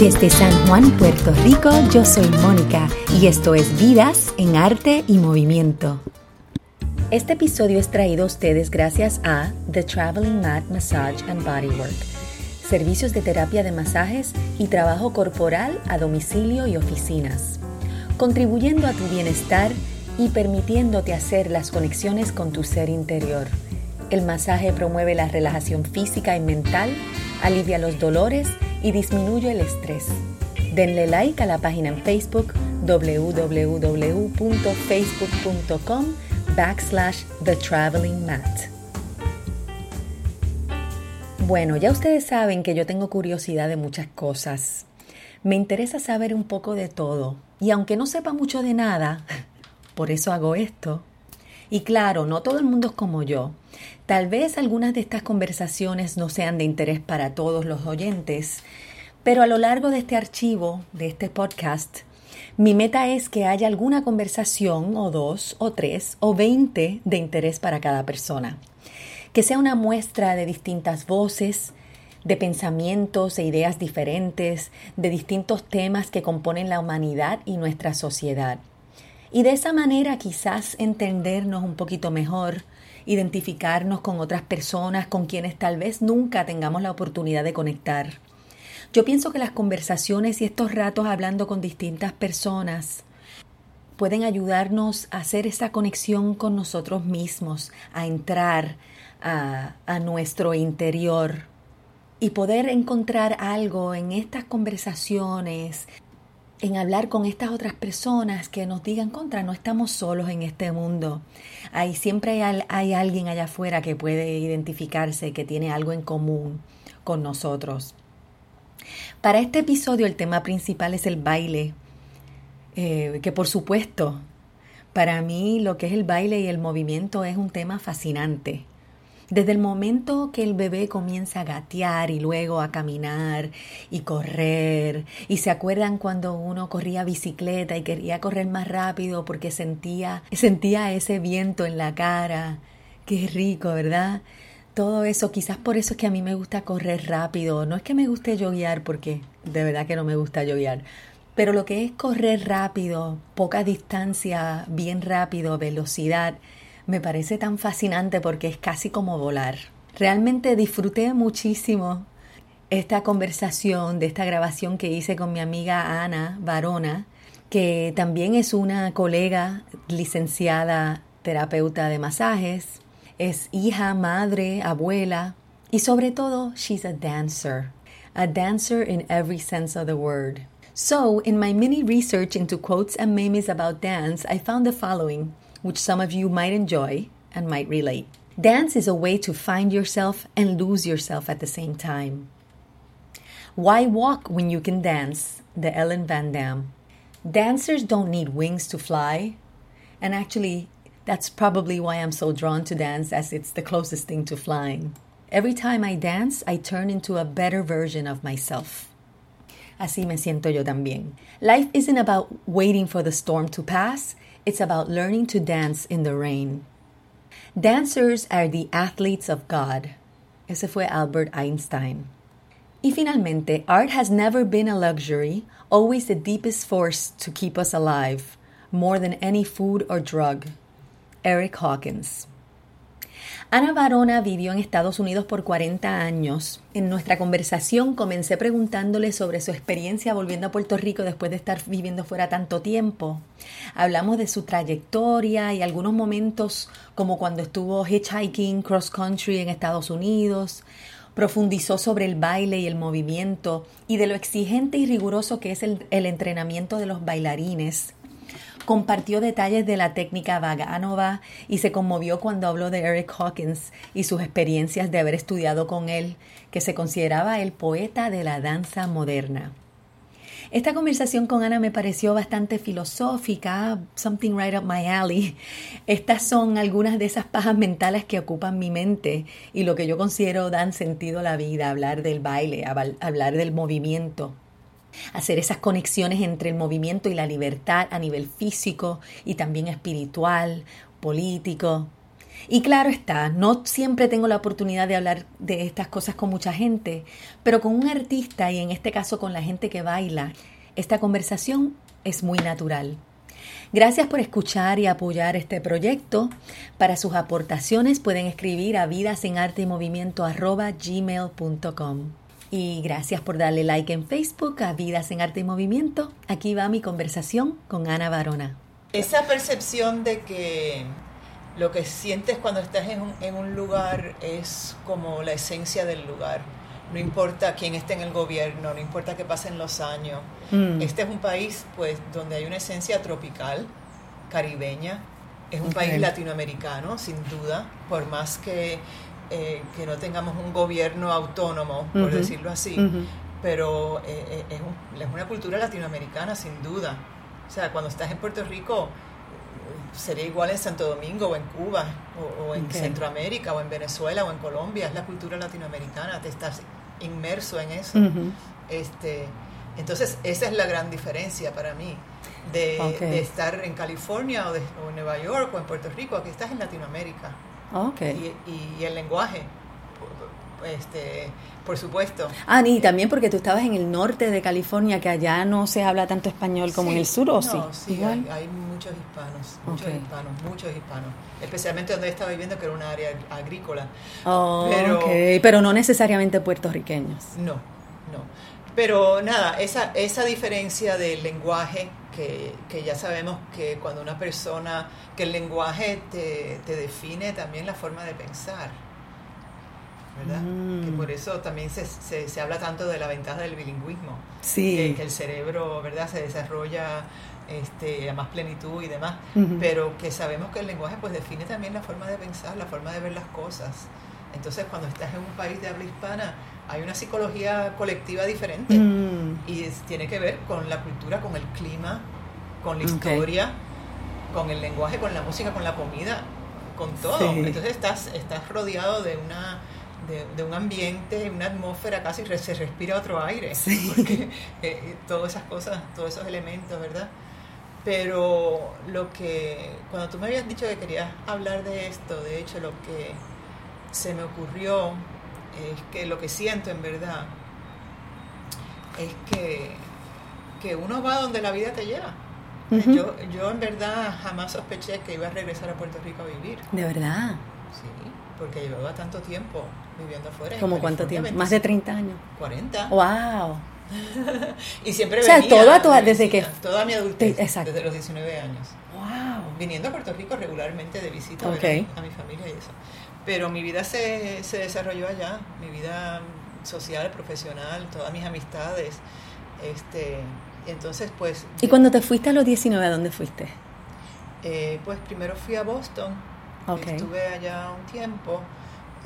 Desde San Juan, Puerto Rico, yo soy Mónica y esto es Vidas en Arte y Movimiento. Este episodio es traído a ustedes gracias a The Traveling Mat Massage and Bodywork, servicios de terapia de masajes y trabajo corporal a domicilio y oficinas, contribuyendo a tu bienestar y permitiéndote hacer las conexiones con tu ser interior. El masaje promueve la relajación física y mental, alivia los dolores y disminuye el estrés. Denle like a la página en Facebook www.facebook.com backslash The Traveling Mat. Bueno, ya ustedes saben que yo tengo curiosidad de muchas cosas. Me interesa saber un poco de todo. Y aunque no sepa mucho de nada, por eso hago esto. Y claro, no todo el mundo es como yo. Tal vez algunas de estas conversaciones no sean de interés para todos los oyentes, pero a lo largo de este archivo, de este podcast, mi meta es que haya alguna conversación o dos o tres o veinte de interés para cada persona. Que sea una muestra de distintas voces, de pensamientos e ideas diferentes, de distintos temas que componen la humanidad y nuestra sociedad. Y de esa manera quizás entendernos un poquito mejor, identificarnos con otras personas con quienes tal vez nunca tengamos la oportunidad de conectar. Yo pienso que las conversaciones y estos ratos hablando con distintas personas pueden ayudarnos a hacer esa conexión con nosotros mismos, a entrar a, a nuestro interior y poder encontrar algo en estas conversaciones en hablar con estas otras personas que nos digan contra, no estamos solos en este mundo. Hay, siempre hay, hay, alguien allá afuera que puede identificarse, que tiene algo en común con nosotros. Para este episodio el tema principal es el baile, eh, que por supuesto, para mí lo que es el baile y el movimiento es un tema fascinante. Desde el momento que el bebé comienza a gatear y luego a caminar y correr, y se acuerdan cuando uno corría bicicleta y quería correr más rápido porque sentía, sentía ese viento en la cara, qué rico, ¿verdad? Todo eso, quizás por eso es que a mí me gusta correr rápido, no es que me guste yoguear porque de verdad que no me gusta yoguear, pero lo que es correr rápido, poca distancia, bien rápido, velocidad, me parece tan fascinante porque es casi como volar. Realmente disfruté muchísimo esta conversación de esta grabación que hice con mi amiga Ana Varona, que también es una colega licenciada terapeuta de masajes, es hija, madre, abuela y sobre todo, she's a dancer. A dancer in every sense of the word. So, in my mini research into quotes and memes about dance, I found the following which some of you might enjoy and might relate. Dance is a way to find yourself and lose yourself at the same time. Why walk when you can dance? The Ellen Van Dam. Dancers don't need wings to fly. And actually, that's probably why I'm so drawn to dance, as it's the closest thing to flying. Every time I dance, I turn into a better version of myself. Así me siento yo también. Life isn't about waiting for the storm to pass, it's about learning to dance in the rain. Dancers are the athletes of God. Ese fue Albert Einstein. Y finalmente, art has never been a luxury, always the deepest force to keep us alive, more than any food or drug. Eric Hawkins. Ana Varona vivió en Estados Unidos por 40 años. En nuestra conversación comencé preguntándole sobre su experiencia volviendo a Puerto Rico después de estar viviendo fuera tanto tiempo. Hablamos de su trayectoria y algunos momentos como cuando estuvo hitchhiking cross country en Estados Unidos. Profundizó sobre el baile y el movimiento y de lo exigente y riguroso que es el, el entrenamiento de los bailarines compartió detalles de la técnica Vaganova y se conmovió cuando habló de Eric Hawkins y sus experiencias de haber estudiado con él, que se consideraba el poeta de la danza moderna. Esta conversación con Ana me pareció bastante filosófica, something right up my alley. Estas son algunas de esas pajas mentales que ocupan mi mente y lo que yo considero dan sentido a la vida, hablar del baile, hablar del movimiento hacer esas conexiones entre el movimiento y la libertad a nivel físico y también espiritual, político. Y claro está, no siempre tengo la oportunidad de hablar de estas cosas con mucha gente, pero con un artista y en este caso con la gente que baila, esta conversación es muy natural. Gracias por escuchar y apoyar este proyecto. Para sus aportaciones pueden escribir a vidasenartemovimiento.gmail.com Y gracias por darle like en Facebook a Vidas en Arte y Movimiento. Aquí va mi conversación con Ana Barona. Esa percepción de que lo que sientes cuando estás en un, en un lugar es como la esencia del lugar. No importa quién esté en el gobierno, no importa que pasen los años. Mm. Este es un país pues donde hay una esencia tropical, caribeña. Es un país latinoamericano, sin duda, por más que, eh, que no tengamos un gobierno autónomo, por decirlo así. Pero eh, eh, es, es una cultura latinoamericana, sin duda. O sea, cuando estás en Puerto Rico, sería igual en Santo Domingo o en Cuba o, en Centroamérica o en Venezuela o en Colombia, es la cultura latinoamericana, te estás inmerso en eso. este, entonces, esa es la gran diferencia para mí de, estar en California o, de, en Nueva York o en Puerto Rico, aquí estás en Latinoamérica. Okay. Y, y, el lenguaje, este, por supuesto. Ah, y también porque tú estabas en el norte de California, que allá no se habla tanto español como en el sur, ¿o sí? sí, hay, muchos hispanos, muchos hispanos, muchos hispanos, especialmente donde estaba viviendo, que era un área agrícola. Oh, pero, pero no necesariamente puertorriqueños. No, no. Pero nada, esa, esa diferencia del lenguaje, que, que, ya sabemos que cuando una persona, que el lenguaje te, te define también la forma de pensar ¿verdad? Que mm. por eso también se, se, habla tanto de la ventaja del bilingüismo. Sí. Que, el cerebro, ¿verdad? Se desarrolla este, a más plenitud y demás, pero que sabemos que el lenguaje pues define también la forma de pensar, la forma de ver las cosas. Entonces, cuando estás en un país de habla hispana, hay una psicología colectiva diferente mm. y tiene que ver con la cultura, con el clima, con la historia, con el lenguaje, con la música, con la comida, con todo. Entonces estás, estás rodeado de una de, un ambiente, una atmósfera casi se respira otro aire, porque eh, eh, todas esas cosas, todos esos elementos, ¿verdad? Pero lo que, cuando tú me habías dicho que querías hablar de esto, de hecho lo que se me ocurrió es que lo que siento en verdad es que, que uno va donde la vida te lleva. yo, yo en verdad jamás sospeché que iba a regresar a Puerto Rico a vivir. ¿De verdad? Sí, porque llevaba tanto tiempo viviendo afuera. ¿Cómo cuánto tiempo? ¿Más de 30 años? 40. ¡Wow! y siempre o sea, toda, toda, desde que... Toda mi adultez, desde los 19 años. ¡Wow! Viniendo a Puerto Rico regularmente de visita a mi familia y eso. Pero mi vida se, se desarrolló allá, mi vida social, profesional, todas mis amistades. Este, entonces, pues... ¿Y cuando te fuiste a los 19, a dónde fuiste? Eh, pues primero fui a Boston, estuve allá un tiempo.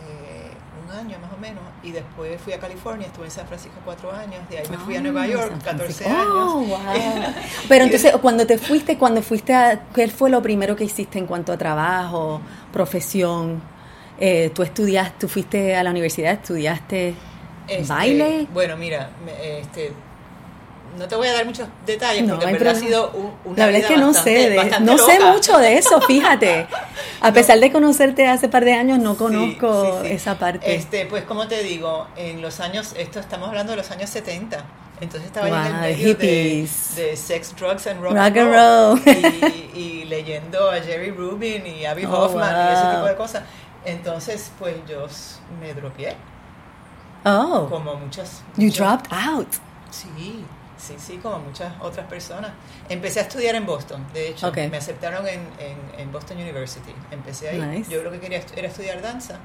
Eh, un año más o menos, y después fui a California, estuve en San Francisco cuatro años, de ahí me fui a Nueva ah, York, 14 años. Pero entonces, cuando te fuiste, cuando fuiste a, ¿qué fue lo primero que hiciste en cuanto a trabajo, profesión? Eh, ¿Tú estudiaste, tú fuiste a la universidad, estudiaste este, baile? Bueno, mira, este, no te voy a dar muchos detalles porque en verdad ha sido una La verdad es que no sé, no sé mucho de eso, fíjate. A pesar de conocerte hace par de años, no conozco esa parte. Este, pues como te digo, en los años, esto estamos hablando de los años 70. Entonces estaba en el medio de, sex, drugs and rock, and roll, Y, leyendo a Jerry Rubin y Abby oh, Hoffman y ese tipo de cosas. Entonces, pues yo me dropeé. Oh. Como muchas. You dropped out. Sí, Sí, sí, como muchas otras personas. Empecé a estudiar en Boston, de hecho, me aceptaron en, en, Boston University. Empecé ahí. Yo lo que quería era estudiar danza.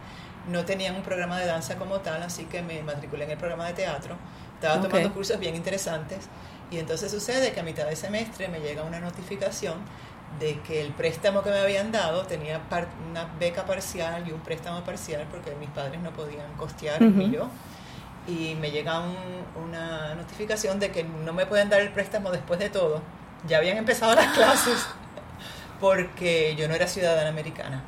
No tenían un programa de danza como tal, así que me matriculé en el programa de teatro. Estaba tomando cursos bien interesantes. Y entonces sucede que a mitad de semestre me llega una notificación de que el préstamo que me habían dado tenía una beca parcial y un préstamo parcial porque mis padres no podían costear, ni yo y me llega una notificación de que no me pueden dar el préstamo después de todo. Ya habían empezado las clases porque yo no era ciudadana americana.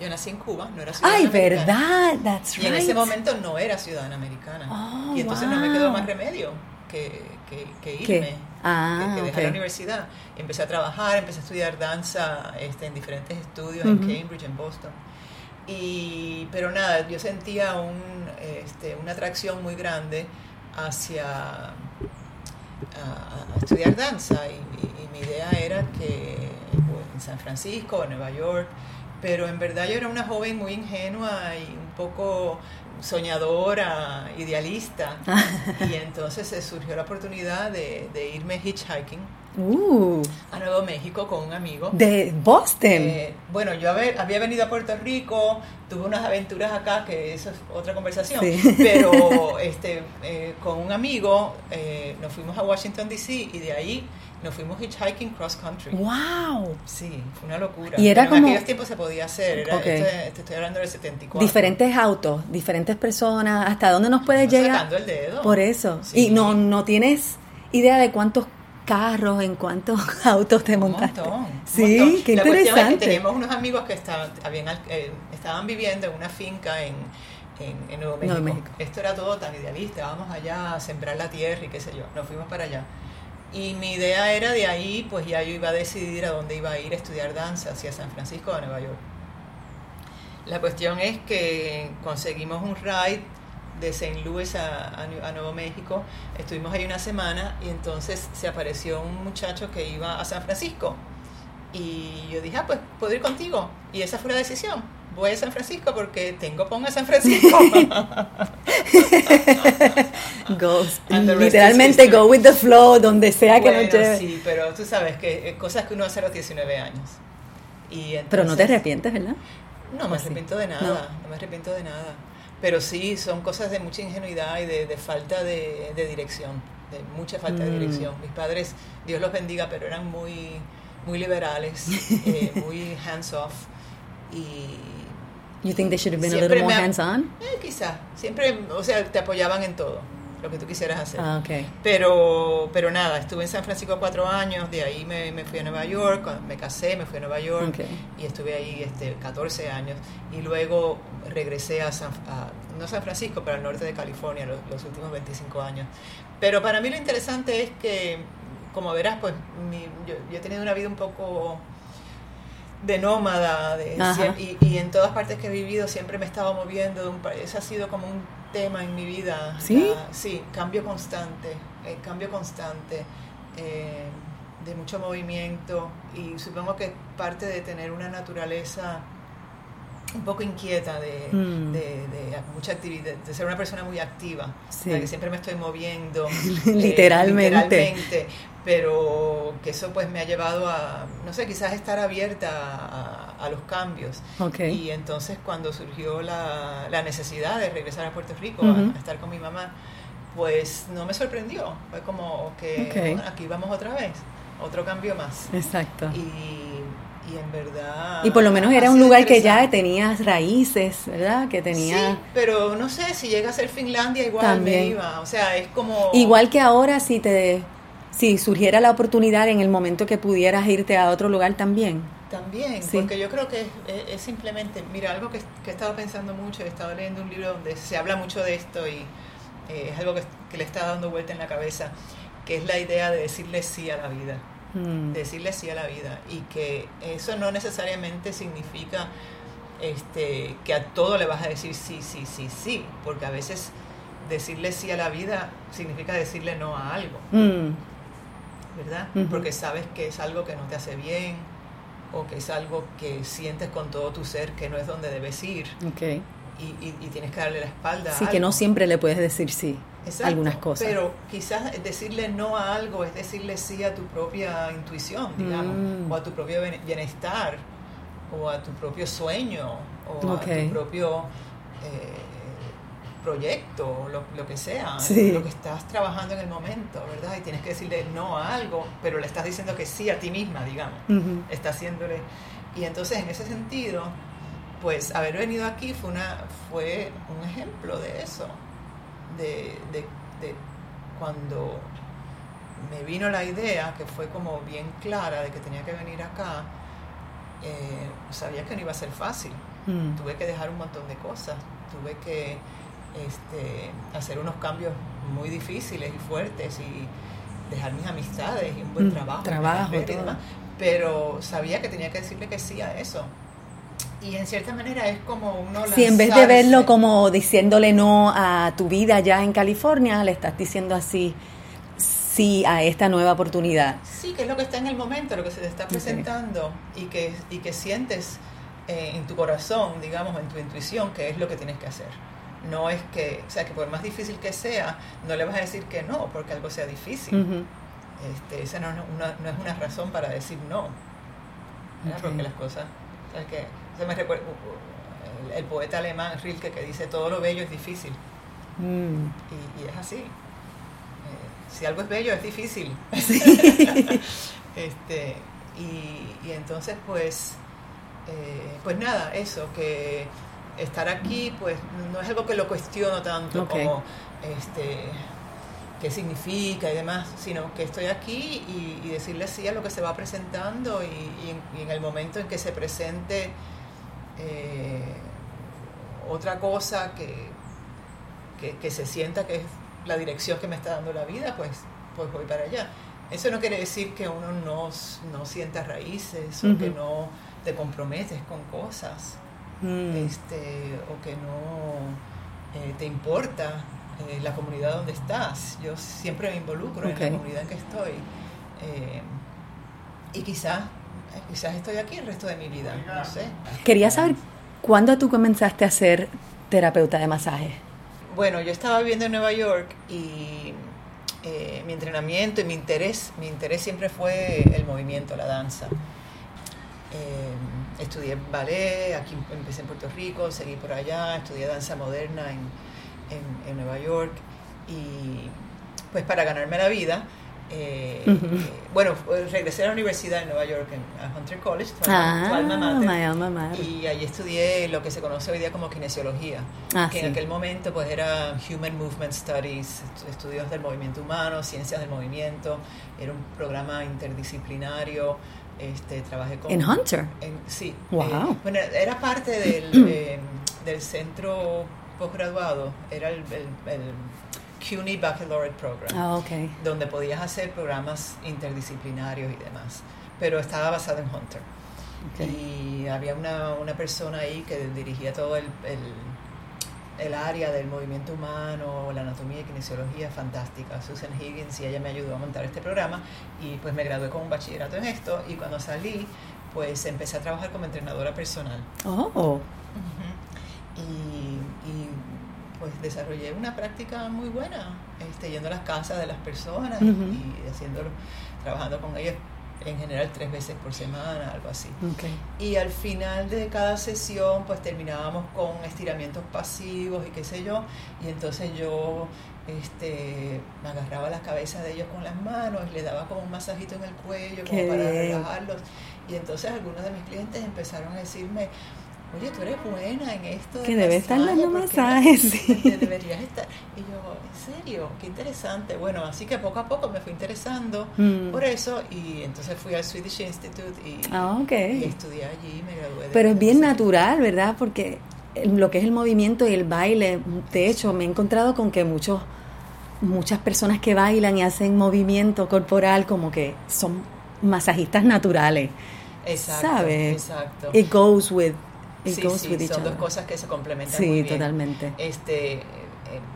Yo nací en Cuba, no era ciudadana Ay, verdad, that's right. Y en ese momento no era ciudadana americana. Oh, y entonces no me quedó más remedio que, que, irme, ah, que, dejar la universidad. Empecé a trabajar, empecé a estudiar danza este, en diferentes estudios en Cambridge, en Boston. Y, pero nada, yo sentía un, este, una atracción muy grande hacia a, estudiar danza. Y, mi idea era que en San Francisco, en Nueva York, pero en verdad yo era una joven muy ingenua y un poco soñadora, idealista, y entonces se surgió la oportunidad de, de irme hitchhiking Uh. a Nuevo México con un amigo. ¿De Boston? Eh, bueno, yo había venido a Puerto Rico, tuve unas aventuras acá, que eso es otra conversación, pero este, eh, con un amigo eh, nos fuimos a Washington, D.C. y de ahí nos fuimos hitchhiking cross country. ¡Wow! Sí, fue una locura. Y era como... En aquellos tiempos se podía hacer, era, estoy hablando del 74. Diferentes autos, diferentes personas, ¿hasta dónde nos puedes llegar? Sacando el dedo. Por eso. Y no, no tienes idea de cuántos carros, en cuántos autos te montaste. Un montón. Sí, qué La interesante. Es que teníamos unos amigos que estaban, eh, estaban viviendo en una finca en, en, Nuevo, México. Esto era todo tan idealista, vamos allá a sembrar la tierra y qué sé yo. Nos fuimos para allá. Y mi idea era de ahí, pues ya yo iba a decidir a dónde iba a ir a estudiar danza, hacia San Francisco o a Nueva York. La cuestión es que conseguimos un ride de St. Louis a, Nuevo México. Estuvimos ahí una semana y entonces se apareció un muchacho que iba a San Francisco. Y yo dije, ah, pues puedo ir contigo. Y esa fue la decisión. Voy a San Francisco porque tengo ponga San Francisco. literalmente go with the flow, donde sea que nos lleve. Sí, pero tú sabes que eh, cosas que uno hace a los 19 años. Y pero no te arrepientes, ¿verdad? No me arrepiento de nada, no me arrepiento de nada. Pero sí, son cosas de mucha ingenuidad y de, falta de, dirección, de mucha falta de mm. dirección. Mis padres, Dios los bendiga, pero eran muy, muy liberales, eh, muy hands-off. Y, You think they should have been a little more hands-on? Eh, quizá. Siempre, o sea, te apoyaban en todo lo que tú quisieras hacer. Ah, okay. Pero, pero nada, estuve en San Francisco cuatro años, de ahí me, me fui a Nueva York, me casé, me fui a Nueva York y estuve ahí este, 14 años. Y luego regresé a, San, no San Francisco, pero al norte de California los, últimos 25 años. Pero para mí lo interesante es que, como verás, pues yo, he tenido una vida un poco de nómada de, y, y, en todas partes que he vivido siempre me he estado moviendo de un país ha sido como un tema en mi vida. ¿Sí? sí, cambio constante, eh, cambio constante, eh, de mucho movimiento y supongo que parte de tener una naturaleza un poco inquieta de, mm. de, mucha actividad, de ser una persona muy activa, que siempre me estoy moviendo. literalmente. Eh, literalmente. Pero que eso pues me ha llevado a, no sé, quizás estar abierta a, los cambios. Y entonces cuando surgió la, la, necesidad de regresar a Puerto Rico a, estar con mi mamá, pues no me sorprendió. Fue como que aquí vamos otra vez, otro cambio más. Exacto. Y y en verdad... Y por lo menos era un lugar que ya tenía raíces, ¿verdad? Que tenía... Sí, pero no sé, si llega a ser Finlandia igual me iba, o sea, es como... Igual que ahora si te... Si surgiera la oportunidad en el momento que pudieras irte a otro lugar también. También, porque yo creo que es, simplemente, mira, algo que, he estado pensando mucho, he estado leyendo un libro donde se habla mucho de esto y eh, es algo que, que le está dando vuelta en la cabeza, que es la idea de decirle sí a la vida. Mm. decirle sí a la vida y que eso no necesariamente significa este, que a todo le vas a decir sí, sí, sí, sí, porque a veces decirle sí a la vida significa decirle no a algo, mm. ¿Verdad? Porque sabes que es algo que no te hace bien o que es algo que sientes con todo tu ser que no es donde debes ir. Y, tienes que darle la espalda. Sí, que no siempre le puedes decir sí algunas cosas. Pero quizás decirle no a algo es decirle sí a tu propia intuición, digamos, mm. o a tu propio bienestar, o a tu propio sueño, o a tu propio eh, proyecto, lo, lo que sea, lo que estás trabajando en el momento, ¿verdad? Y tienes que decirle no a algo, pero le estás diciendo que sí a ti misma, digamos. Está haciéndole... Y entonces, en ese sentido, pues haber venido aquí fue, una, fue un ejemplo de eso de, cuando me vino la idea, que fue como bien clara de que tenía que venir acá, eh, sabía que no iba a ser fácil. Mm. Tuve que dejar un montón de cosas, tuve que este, hacer unos cambios muy difíciles y fuertes y dejar mis amistades y un buen mm, trabajo. Trabajo, pero sabía que tenía que decirle que sí a eso. y en cierta manera es como uno Si en vez de verlo como diciéndole no a tu vida ya en California, le estás diciendo así sí a esta nueva oportunidad. Sí, que es lo que está en el momento, lo que se te está presentando y, que, y que sientes eh, en tu corazón, digamos, en tu intuición, que es lo que tienes que hacer. No es que, o sea, que por más difícil que sea, no le vas a decir que no porque algo sea difícil. este, esa no, no, es una razón para decir no. Porque las cosas, ¿sabes qué? Se me recuerda el, poeta alemán Rilke que dice todo lo bello es difícil. Mm. Y, es así. Eh, si algo es bello es difícil. este, y, entonces pues, eh, pues nada, eso, que estar aquí pues no es algo que lo cuestiono tanto como este qué significa y demás, sino que estoy aquí y, decirle sí a lo que se va presentando y, en, el momento en que se presente eh, otra cosa que, que, se sienta que es la dirección que me está dando la vida, pues, pues voy para allá. Eso no quiere decir que uno no, no sienta raíces o que no te comprometes con cosas mm. este, o que no eh, te importa eh, la comunidad donde estás. Yo siempre me involucro en la comunidad en que estoy. y quizás quizás estoy aquí el resto de mi vida, no sé. Quería saber cuándo tú comenzaste a ser terapeuta de masaje. Bueno, yo estaba viviendo en Nueva York y eh, mi entrenamiento y mi interés, mi interés siempre fue el movimiento, la danza. Eh, estudié ballet, aquí empecé en Puerto Rico, seguí por allá, estudié danza moderna en, en, en Nueva York. Y pues para ganarme la vida eh, bueno, regresé a la universidad en Nueva York, a Hunter College, ah, alma mater, y allí estudié lo que se conoce hoy día como kinesiología, ah, que en aquel momento pues era Human Movement Studies, estudios del movimiento humano, ciencias del movimiento, era un programa interdisciplinario. Este, trabajé con... ¿En Hunter? sí. Wow. Eh, bueno, era parte del, eh, del centro postgraduado, era el CUNY Baccalaureate Program, ah, okay. donde podías hacer programas interdisciplinarios y demás, pero estaba basado en Hunter. Y había una, una, persona ahí que dirigía todo el, el, el, área del movimiento humano, la anatomía y kinesiología fantástica, Susan Higgins, y ella me ayudó a montar este programa y pues me gradué con un bachillerato en esto y cuando salí pues empecé a trabajar como entrenadora personal. Oh. y, y pues desarrollé una práctica muy buena, este, yendo a las casas de las personas y haciéndolo, trabajando con ellas en general tres veces por semana, algo así. Y al final de cada sesión, pues terminábamos con estiramientos pasivos y qué sé yo, y entonces yo este, me agarraba las cabezas de ellos con las manos, y les daba como un masajito en el cuello, como para relajarlos. Y entonces algunos de mis clientes empezaron a decirme, oye, tú eres buena en esto. que debe estar dando masajes. Sí. Deberías estar. Y yo, en serio, qué interesante. Bueno, así que poco a poco me fui interesando mm. por eso y entonces fui al Swedish Institute y, ah, y estudié allí me gradué. Pero es bien natural, ¿verdad? Porque lo que es el movimiento y el baile, de hecho, me he encontrado con que muchos muchas personas que bailan y hacen movimiento corporal como que son masajistas naturales. Exacto, ¿sabes? Exacto. It goes with sí, sí, son dos cosas que se complementan sí, muy bien. totalmente. Este, eh,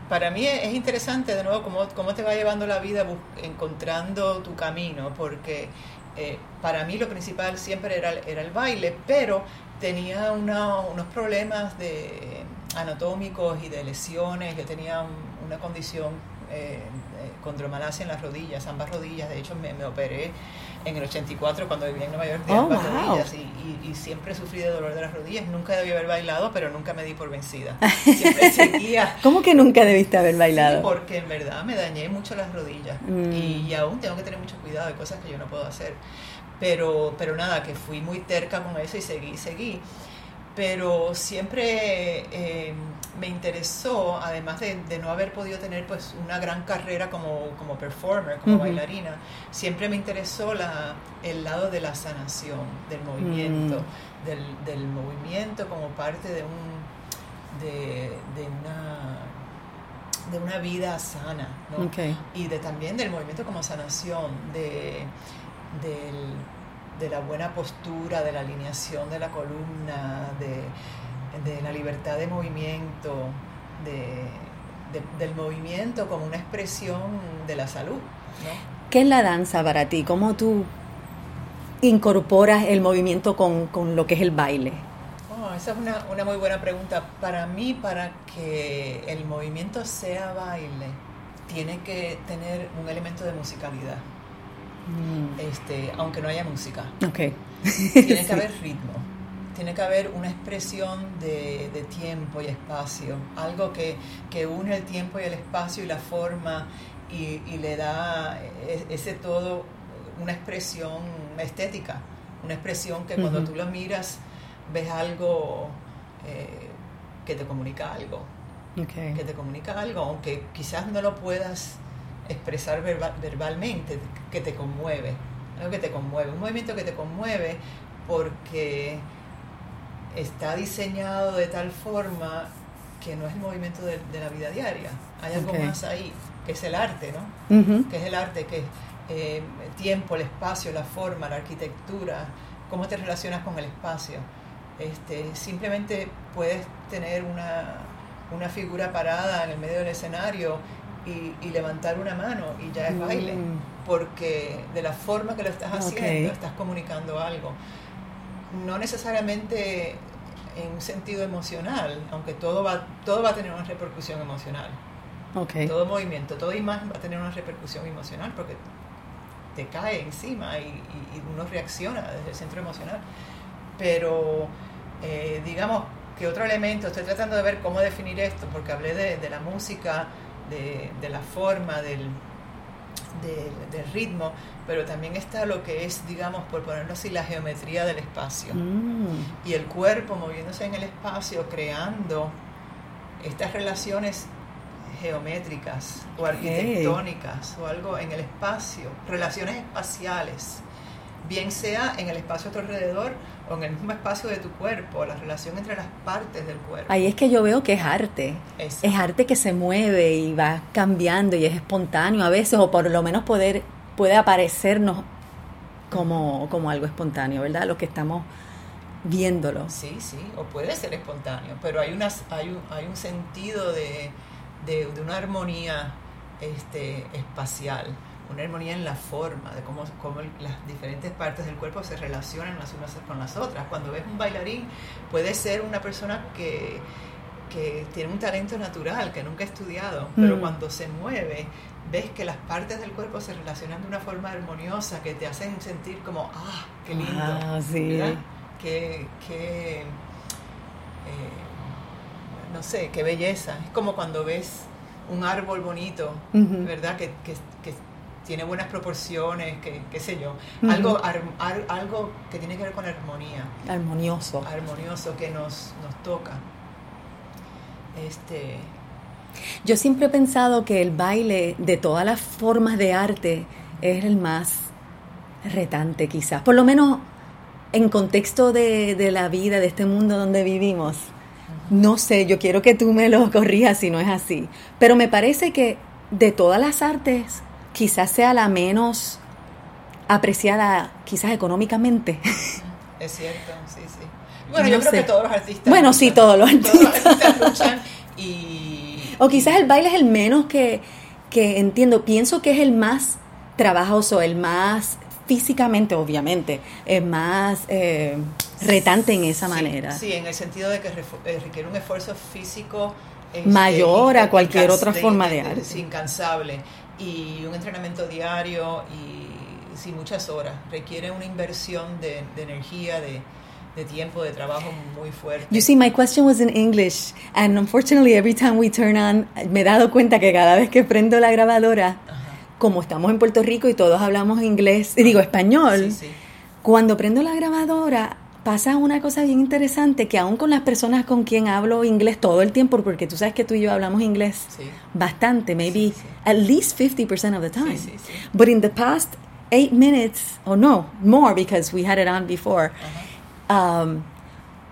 para mí es interesante de nuevo cómo, cómo te va llevando la vida encontrando tu camino, porque eh, para mí lo principal siempre era, era el baile, pero tenía unos problemas de anatómicos y de lesiones, yo tenía una condición eh, condromalacia en las rodillas, ambas rodillas, de hecho me, me operé en el 84 cuando vivía en Nueva York de oh, rodillas y, siempre sufrí de dolor de las rodillas. Nunca debí haber bailado, pero nunca me di por vencida. Siempre seguía. ¿Cómo que nunca debiste haber bailado? porque en verdad me dañé mucho las rodillas mm. y, aún tengo que tener mucho cuidado de cosas que yo no puedo hacer. Pero, pero nada, que fui muy terca con eso y seguí, seguí pero siempre eh, me interesó, además de, no haber podido tener pues una gran carrera como, como performer, como bailarina, siempre me interesó la, el lado de la sanación, del movimiento, mm. del, del, movimiento como parte de un de, de una de una vida sana, ¿no? Y de también del movimiento como sanación, de, del de la buena postura, de la alineación de la columna, de, de la libertad de movimiento, de, del movimiento como una expresión de la salud. ¿no? ¿Qué es la danza para ti? ¿Cómo tú incorporas el movimiento con, con lo que es el baile? Oh, esa es una, una, muy buena pregunta. Para mí, para que el movimiento sea baile, tiene que tener un elemento de musicalidad. Mm. Este, aunque no haya música. Okay. Tiene que haber ritmo, tiene que haber una expresión de, de tiempo y espacio, algo que, que, une el tiempo y el espacio y la forma y, y le da e, ese todo una expresión estética, una expresión que cuando uh -huh. tú lo miras ves algo eh, que te comunica algo, okay. que te comunica algo, aunque quizás no lo puedas expresar verbal, verbalmente, que te conmueve, algo que te conmueve, un movimiento que te conmueve porque está diseñado de tal forma que no es el movimiento de, de la vida diaria, hay algo okay. más ahí, que es el arte, ¿no? Uh -huh. Que es el arte, que es eh, el tiempo, el espacio, la forma, la arquitectura, cómo te relacionas con el espacio. Este, simplemente puedes tener una, una figura parada en el medio del escenario y, y, levantar una mano y ya es mm. baile, porque de la forma que lo estás haciendo okay. estás comunicando algo. No necesariamente en un sentido emocional, aunque todo va, todo va a tener una repercusión emocional. Okay. Todo movimiento, toda imagen va a tener una repercusión emocional porque te cae encima y, y, y uno reacciona desde el centro emocional. Pero eh, digamos que otro elemento, estoy tratando de ver cómo definir esto, porque hablé de, de la música, de, de, la forma, del, de, del ritmo, pero también está lo que es, digamos, por ponerlo así, la geometría del espacio. Mm. Y el cuerpo moviéndose en el espacio, creando estas relaciones geométricas o arquitectónicas o algo en el espacio, relaciones espaciales, bien sea en el espacio a tu alrededor o en el mismo espacio de tu cuerpo, la relación entre las partes del cuerpo. Ahí es que yo veo que es arte. Eso. Es arte que se mueve y va cambiando y es espontáneo a veces, o por lo menos poder, puede aparecernos como, como algo espontáneo, ¿verdad? Lo que estamos viéndolo. Sí, sí, o puede ser espontáneo, pero hay, unas, hay, un, hay un sentido de, de, de una armonía este, espacial una armonía en la forma, de cómo, cómo, las diferentes partes del cuerpo se relacionan las unas con las otras. Cuando ves un bailarín, puede ser una persona que, que tiene un talento natural, que nunca ha estudiado, pero mm. cuando se mueve, ves que las partes del cuerpo se relacionan de una forma armoniosa, que te hacen sentir como, ah, qué lindo. Ah, sí. Qué, qué eh, no sé, qué belleza. Es como cuando ves un árbol bonito, uh -huh. ¿verdad? Que, que, que tiene buenas proporciones, que, qué sé yo, uh -huh. algo, ar, ar, algo que tiene que ver con armonía. Armonioso. Armonioso que nos, nos toca. Este... Yo siempre he pensado que el baile de todas las formas de arte es el más retante quizás, por lo menos en contexto de, de la vida, de este mundo donde vivimos. No sé, yo quiero que tú me lo corrijas si no es así, pero me parece que de todas las artes quizás sea la menos apreciada, quizás económicamente. Es cierto, sí, sí. Bueno, no yo sé. creo que todos los artistas. Bueno, luchan, sí, todos los artistas. Todos los artistas luchan y. O quizás el baile es el menos que, que entiendo. Pienso que es el más trabajoso, el más físicamente, obviamente, es más eh, retante en esa sí, manera. Sí, en el sentido de que eh, requiere un esfuerzo físico. Este, Mayor a cualquier otra forma de arte. Sí, incansable y un entrenamiento diario y sí, muchas horas. Requiere una inversión de, de energía, de, de tiempo, de trabajo muy fuerte. You see, my question was in English, and unfortunately, every time we turn on, me he dado cuenta que cada vez que prendo la grabadora, como estamos en Puerto Rico y todos hablamos inglés, digo español, sí, sí. cuando prendo la grabadora, pasa una cosa bien interesante que aún con las personas con quien hablo inglés todo el tiempo, porque tú sabes que tú y yo hablamos inglés sí. bastante, maybe at least 50% of the time. But in the past eight minutes, or no, more because we had it on before, uh -huh. Um,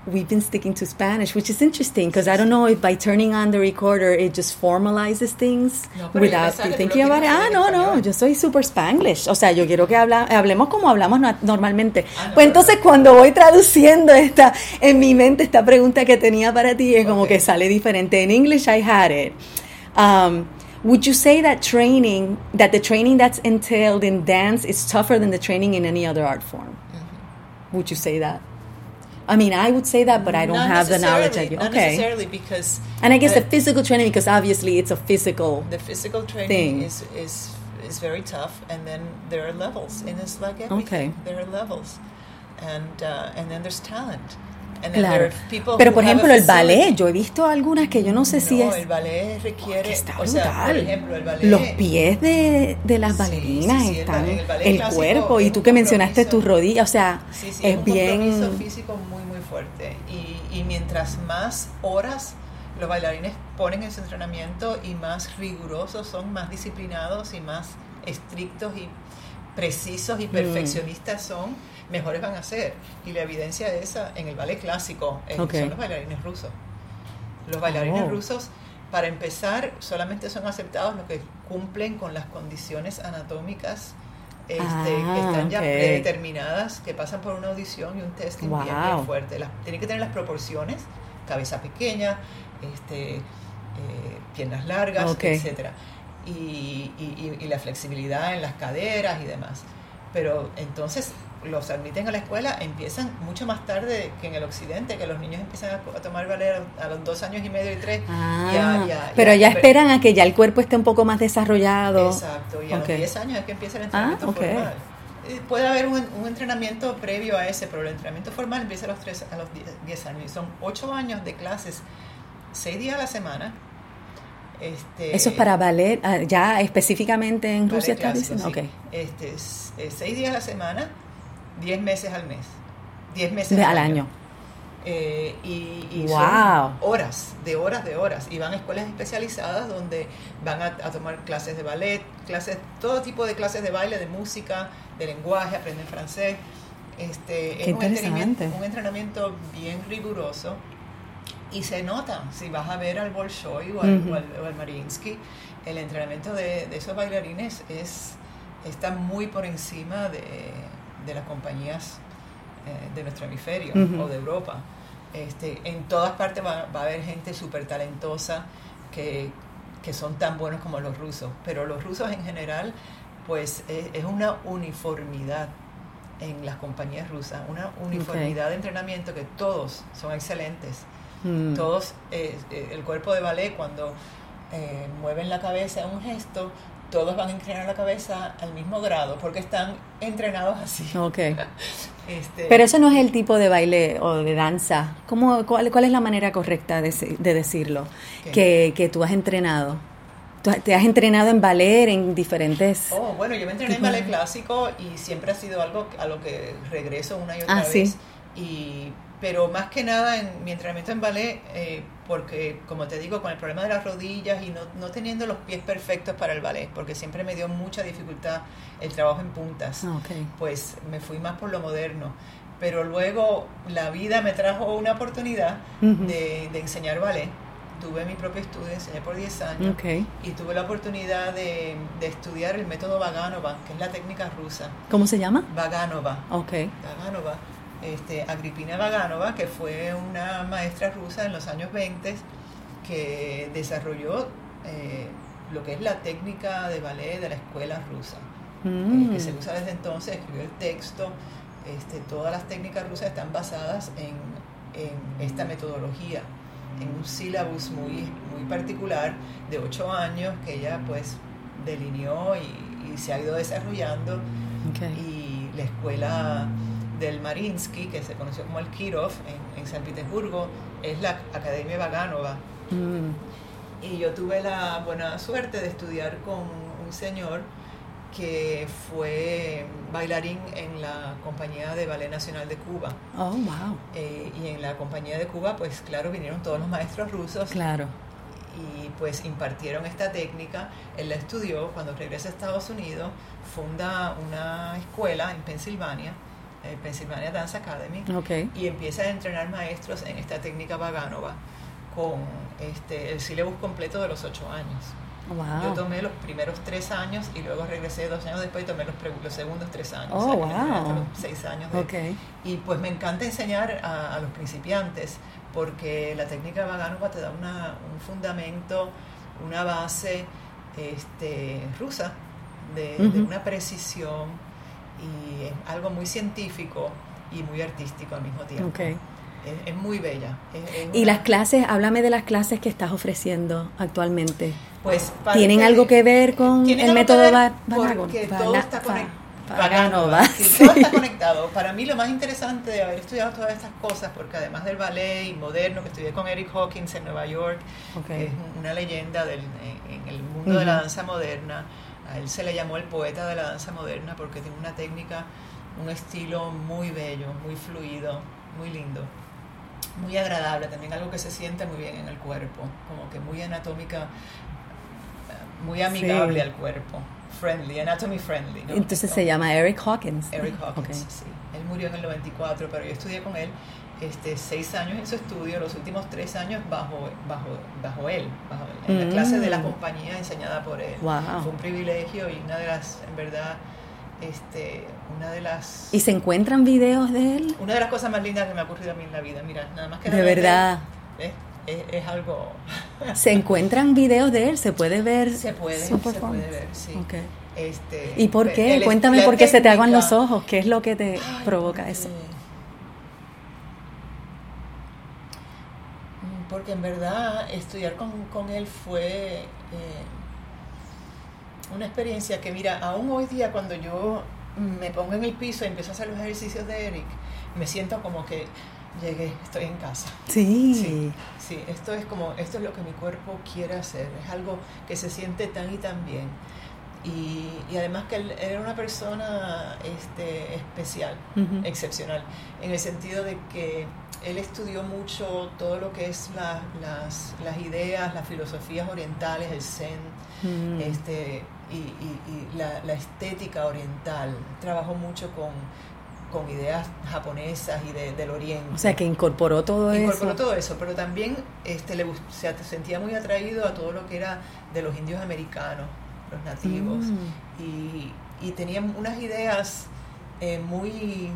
we've been sticking to Spanish, which is interesting because I don't know if by turning on the recorder it just formalizes things No, without yo pensaba que thinking about it. Ah, no, no, yo soy super Spanglish. O sea, yo quiero que habla, hablemos como hablamos no- normalmente. Ah, no, pues entonces cuando voy traduciendo esta, en mi mente esta pregunta que tenía para ti es como Ok. que sale diferente. En English I had it. Um, would you say that training, that the training that's entailed in dance is tougher than the training in any other art form? Mm-hmm. Would you say that? I mean, I would say that, but I don't Not have the knowledge I do. Not Okay. necessarily because And I guess uh, the physical training, because obviously it's a physical. the physical training thing. is is is very tough, and then there are levels, and it's like everything. Okay. There are levels, and uh, and then there's talent, and then there Claro. are people. Pero por ejemplo, el ballet, yo he visto algunas que yo no sé si No, es. el ballet requiere, que está o sea, por brutal. ejemplo, el ballet. Los pies de, de las bailarinas sí, sí, el están, el ballet el clásico cuerpo, y es tú que mencionaste tus rodillas, o sea, sí, es un bien. físico muy fuerte. Y, y mientras más horas los bailarines ponen en su entrenamiento y más rigurosos son, más disciplinados y más estrictos y precisos Mm. y perfeccionistas son, mejores van a ser. Y la evidencia de esa en el ballet clásico eh, son los bailarines rusos. Los bailarines Oh. rusos, para empezar, solamente son aceptados los que cumplen con las condiciones anatómicas este, Ah, que están ya predeterminadas, que pasan por una audición y un testing bien, bien Wow. fuerte. Las, tienen que tener las proporciones, cabeza pequeña, este, eh, piernas largas, Ok. etcétera y, y- y- y la flexibilidad en las caderas y demás. Pero entonces los admiten a la escuela, empiezan mucho más tarde que en el occidente, que los niños empiezan a, tomar ballet a, los- a los dos años y medio y tres. Ah, pero ya- esperan a que ya el cuerpo esté un poco más desarrollado. Exacto, y a Ok. los 10 años es que empieza el entrenamiento Ah, ok. formal. Puede haber un, un entrenamiento previo a ese, pero el entrenamiento formal empieza a los, tres, a los 10, 10 años. Y son 8 años de clases, 6 días a la semana. Este, Eso es para ballet, ah, ya específicamente en Rusia clásico, diciendo. sí. Este, es- es 6 días a la semana, 10 meses al mes. 10 meses De- al año. Eh, y y Wow. son horas, de horas, de horas. Y van a escuelas especializadas donde van a, a tomar clases de ballet, clases, todo tipo de clases de baile, de música, de lenguaje, aprenden francés. Este, Qué es un entrenamiento, un entrenamiento bien riguroso y se nota si vas a ver al Bolshoi o al, Ujú. o al, o al Mariinsky, el entrenamiento de, de esos bailarines es está muy por encima de, de las compañías eh, de nuestro hemisferio o de Europa. Este, en todas partes va, va a haber gente súper talentosa que, que son tan buenos como los rusos, pero los rusos en general, pues es, es una uniformidad en las compañías rusas, una uniformidad de entrenamiento que todos son excelentes. Mm. Todos, eh, eh, el cuerpo de ballet, cuando eh, mueven la cabeza en un gesto, todos van a inclinar la cabeza al mismo grado, porque están entrenados así. Ok. Este, Pero eso no es el tipo de baile o de danza. ¿Cómo, cuál, cuál es la manera correcta de, de decirlo? ¿Qué? Que, que tú has entrenado. Tú te has entrenado en ballet en diferentes... Oh, bueno, yo me entrené en ballet clásico y siempre ha sido algo a lo que regreso una y otra Ah, sí. vez. Y, pero más que nada en mi entrenamiento en ballet, eh, porque como te digo, con el problema de las rodillas y no, no teniendo los pies perfectos para el ballet, porque siempre me dio mucha dificultad el trabajo en puntas, Ah, ok. pues me fui más por lo moderno. Pero luego la vida me trajo una oportunidad Ujú. de, de enseñar ballet. Tuve mi propio estudio, enseñé por 10 años Ok. y tuve la oportunidad de, de estudiar el método Vaganova, que es la técnica rusa. ¿Cómo se llama? Vaganova. Vaganova, este, Agripina Vaganova, que fue una maestra rusa en los años 20 que desarrolló eh, lo que es la técnica de ballet de la escuela rusa, eh, Mm. que se usa desde entonces, escribió el texto. Este, todas las técnicas rusas están basadas en, en esta metodología, en un sílabus muy, muy particular de ocho años que ella pues delineó y, y se ha ido desarrollando Ok. y la escuela del Mariinsky, que se conoció como el Kirov en, en San Petersburgo, es la Academia Vaganova. Mm. Y yo tuve la buena suerte de estudiar con un señor que fue bailarín en la Compañía de Ballet Nacional de Cuba. Oh, wow. Eh, y en la Compañía de Cuba, pues claro, vinieron todos los maestros rusos Claro. y pues impartieron esta técnica. Él la estudió, cuando regresa a Estados Unidos, funda una escuela en Pensilvania, Pennsylvania Dance Academy, okay. y empieza a entrenar maestros en esta técnica Vaganova con este, el syllabus completo de los ocho años. Wow. Yo tomé los primeros tres años y luego regresé dos años después y tomé los, los segundos tres años. Oh, o sea, wow. los seis años. De, okay. Y pues me encanta enseñar a, a, los principiantes porque la técnica Vaganova te da una, un fundamento, una base este, rusa de, uh -huh. de una precisión y es algo muy científico y muy artístico al mismo tiempo. Okay. Es, es, muy bella. Es, es y las clases, háblame de las clases que estás ofreciendo actualmente. Pues ¿Tienen algo que ver con el método Vaganova? Porque todo está conectado. Todo está. Para mí lo más interesante de haber estudiado todas estas cosas, porque además del ballet y moderno, que estudié con Eric Hawkins en Nueva York, okay. que es una leyenda del, en, en, el mundo uh -huh. de la danza moderna, a él se le llamó el poeta de la danza moderna porque tiene una técnica, un estilo muy bello, muy fluido, muy lindo, muy agradable, también algo que se siente muy bien en el cuerpo, como que muy anatómica, muy amigable sí. al cuerpo, friendly, anatomy friendly. ¿no? Entonces se llama Eric Hawkins. Eric Hawkins, okay. sí. Él murió en el 94, pero yo estudié con él este, seis años en su estudio, los últimos tres años bajo, bajo, bajo él, bajo en mm. la clase de la compañía enseñada por él. Wow. Fue un privilegio y una de las, en verdad, este, una de las... ¿Y se encuentran videos de él? Una de las cosas más lindas que me ha ocurrido a mí en la vida, mira, nada más que... De verdad. Es, es, es, algo... ¿Se encuentran videos de él? ¿Se puede ver? Se puede, se puede ver, sí. Okay. Este, ¿Y por qué? Cuéntame por qué se te aguan los ojos. ¿Qué es lo que te Ay, provoca eso? Porque en verdad estudiar con, con él fue eh, una experiencia que, mira, aún hoy día cuando yo me pongo en el piso y empiezo a hacer los ejercicios de Eric, me siento como que llegué, estoy en casa. Sí. sí. Sí, esto es como, esto es lo que mi cuerpo quiere hacer, es algo que se siente tan y tan bien. Y, y, además que él era una persona este, especial, uh -huh. excepcional, en el sentido de que él estudió mucho todo lo que es la, las, las, ideas, las filosofías orientales, el zen, -huh. este, y, y, y la, la, estética oriental. Trabajó mucho con, con ideas japonesas y de, del oriente. O sea, que incorporó todo incorporó eso. Incorporó todo eso, pero también este, le, se sentía muy atraído a todo lo que era de los indios americanos los nativos, mm. y, y, tenían unas ideas eh, muy,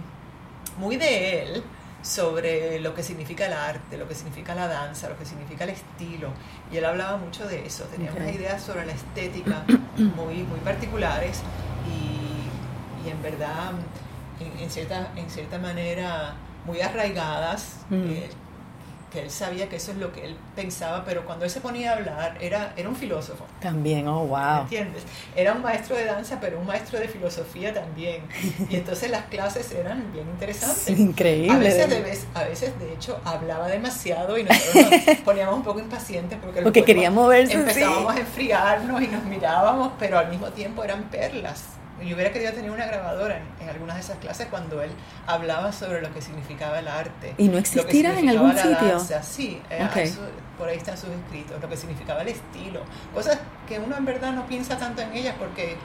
muy de él sobre lo que significa el arte, lo que significa la danza, lo que significa el estilo, y él hablaba mucho de eso, tenía okay. unas ideas sobre la estética muy, muy particulares, y, y en verdad, en, en, cierta, en cierta manera, muy arraigadas, mm. eh, que él sabía que eso es lo que él pensaba, pero cuando él se ponía a hablar, era, era un filósofo. También, oh, wow. ¿Me entiendes? Era un maestro de danza, pero un maestro de filosofía también. Y entonces las clases eran bien interesantes. Sí, increíble. A veces, de vez, a veces, de hecho, hablaba demasiado y nosotros nos poníamos un poco impacientes porque, porque quería moverse. Empezábamos sí. a enfriarnos y nos mirábamos, pero al mismo tiempo eran perlas yo hubiera querido tener una grabadora en, en, algunas de esas clases cuando él hablaba sobre lo que significaba el arte. ¿Y no existirá en algún la sitio? Danza. Sí, eh, okay. su, por ahí están sus escritos, lo que significaba el estilo. Cosas que uno en verdad no piensa tanto en ellas porque,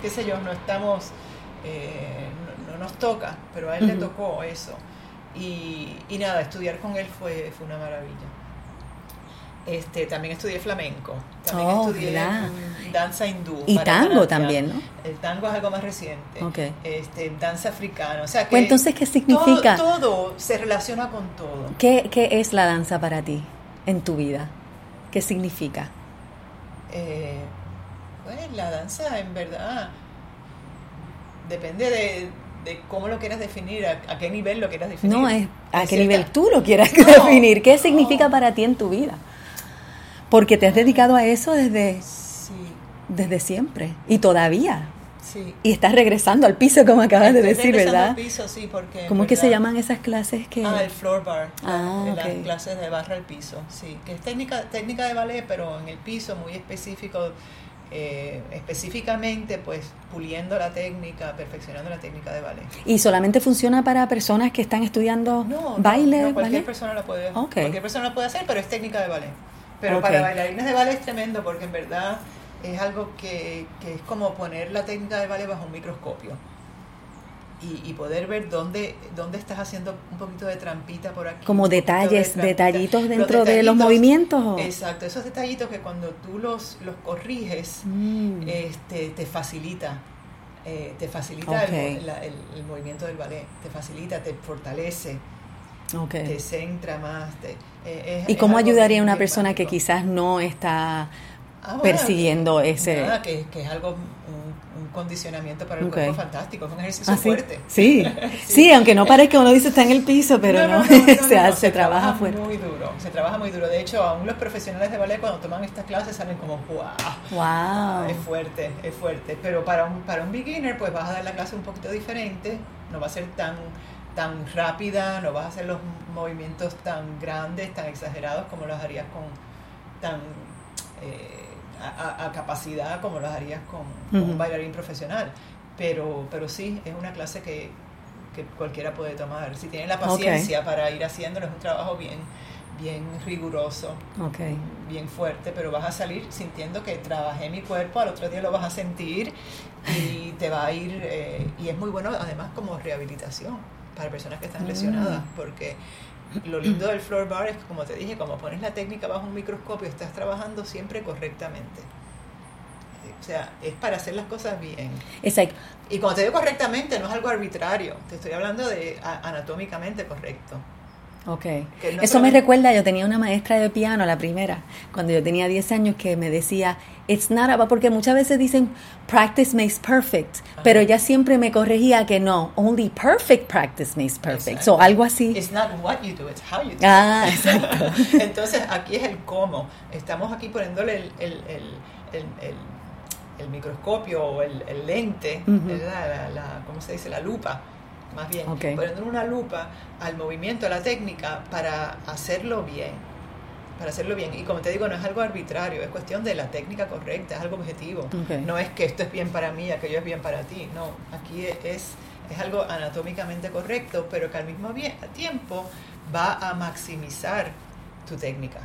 qué sé yo, no estamos, eh, no, no, nos toca, pero a él uh -huh. le tocó eso. Y, y, nada, estudiar con él fue, fue una maravilla. Este, también estudié flamenco, también oh, estudié danza hindú. Y tango también, ¿no? El tango es algo más reciente. Okay. Este, danza africana. O sea que pues entonces, ¿qué significa? Todo, todo, se relaciona con todo. ¿Qué, ¿Qué es la danza para ti en tu vida? ¿Qué significa? Eh, pues la danza en verdad depende de, de cómo lo quieras definir, a, a, qué nivel lo quieras definir. No, es a qué nivel tú lo quieras no, definir. ¿Qué significa para ti en tu vida? Porque te has dedicado a eso desde, sí. desde siempre y todavía. Sí. Y estás regresando al piso, como acabas Estoy de decir, ¿verdad? Al piso, sí, porque ¿Cómo es que se llaman esas clases que...? Ah, el floor bar. Ah, las okay. clases de barra al piso, sí. Que es técnica, técnica de ballet, pero en el piso, muy específico, eh, específicamente, pues, puliendo la técnica, perfeccionando la técnica de ballet. ¿Y solamente funciona para personas que están estudiando no, baile? No, no cualquier ballet? persona lo puede okay. Cualquier persona lo puede hacer, pero es técnica de ballet. Pero okay. para bailarines de ballet es tremendo, porque en verdad es algo que, que, es como poner la técnica de ballet bajo un microscopio. y, poder ver dónde, dónde estás haciendo un poquito de trampita por aquí. Como detalles, detallitos dentro de los movimientos. Exacto, esos detallitos que cuando tú los, los corriges, mm. este, te facilita. Eh, te facilita el, movimiento del ballet, te facilita, te fortalece, te centra más. Eh, ¿Y cómo ayudaría a una persona que quizás no está ah, persiguiendo ese... que, que, es algo condicionamiento para el cuerpo fantástico, es un ejercicio ¿Ah, fuerte. Sí. sí. aunque no parezca uno dice está en el piso, pero no, se, se, trabaja, fuerte. muy duro, se trabaja muy duro. De hecho, aún los profesionales de ballet cuando toman estas clases salen como, wow, wow. es fuerte, es fuerte. Pero para un, para un beginner, pues vas a dar la clase un poquito diferente, no va a ser tan tan rápida, no vas a hacer los movimientos tan grandes, tan exagerados como los harías con tan eh, a, capacidad como lo harías con, un bailarín profesional. Pero, pero sí, es una clase que, que cualquiera puede tomar. Si tiene la paciencia para ir haciéndolo, es un trabajo bien, bien riguroso, bien fuerte, pero vas a salir sintiendo que trabajé mi cuerpo, al otro día lo vas a sentir y te va a ir, eh, y es muy bueno además como rehabilitación para personas que están lesionadas, mm. porque lo lindo del floor bar es que, como te dije, como pones la técnica bajo un microscopio, estás trabajando siempre correctamente. O sea, es para hacer las cosas bien. Exacto. Y cuando te digo correctamente, no es algo arbitrario, te estoy hablando de anatómicamente correcto. Ok. Eso me recuerda, yo tenía una maestra de piano, la primera, cuando yo tenía 10 años, que me decía, it's not about, porque muchas veces dicen, practice makes perfect, pero ella siempre me corregía que no, only perfect practice makes perfect. O algo así. It's not what you do, it's how you do Ah, exacto. Entonces, aquí es el cómo. Estamos aquí poniéndole el, el, el, el microscopio o el, lente, la, la, ¿cómo se dice? La lupa más bien, poniendo una lupa al movimiento, a la técnica, para hacerlo bien. Para hacerlo bien. Y como te digo, no es algo arbitrario, es cuestión de la técnica correcta, es algo objetivo. No es que esto es bien para mí, aquello es bien para ti. No, aquí es, es algo anatómicamente correcto, pero que al mismo tiempo va a maximizar tu técnica.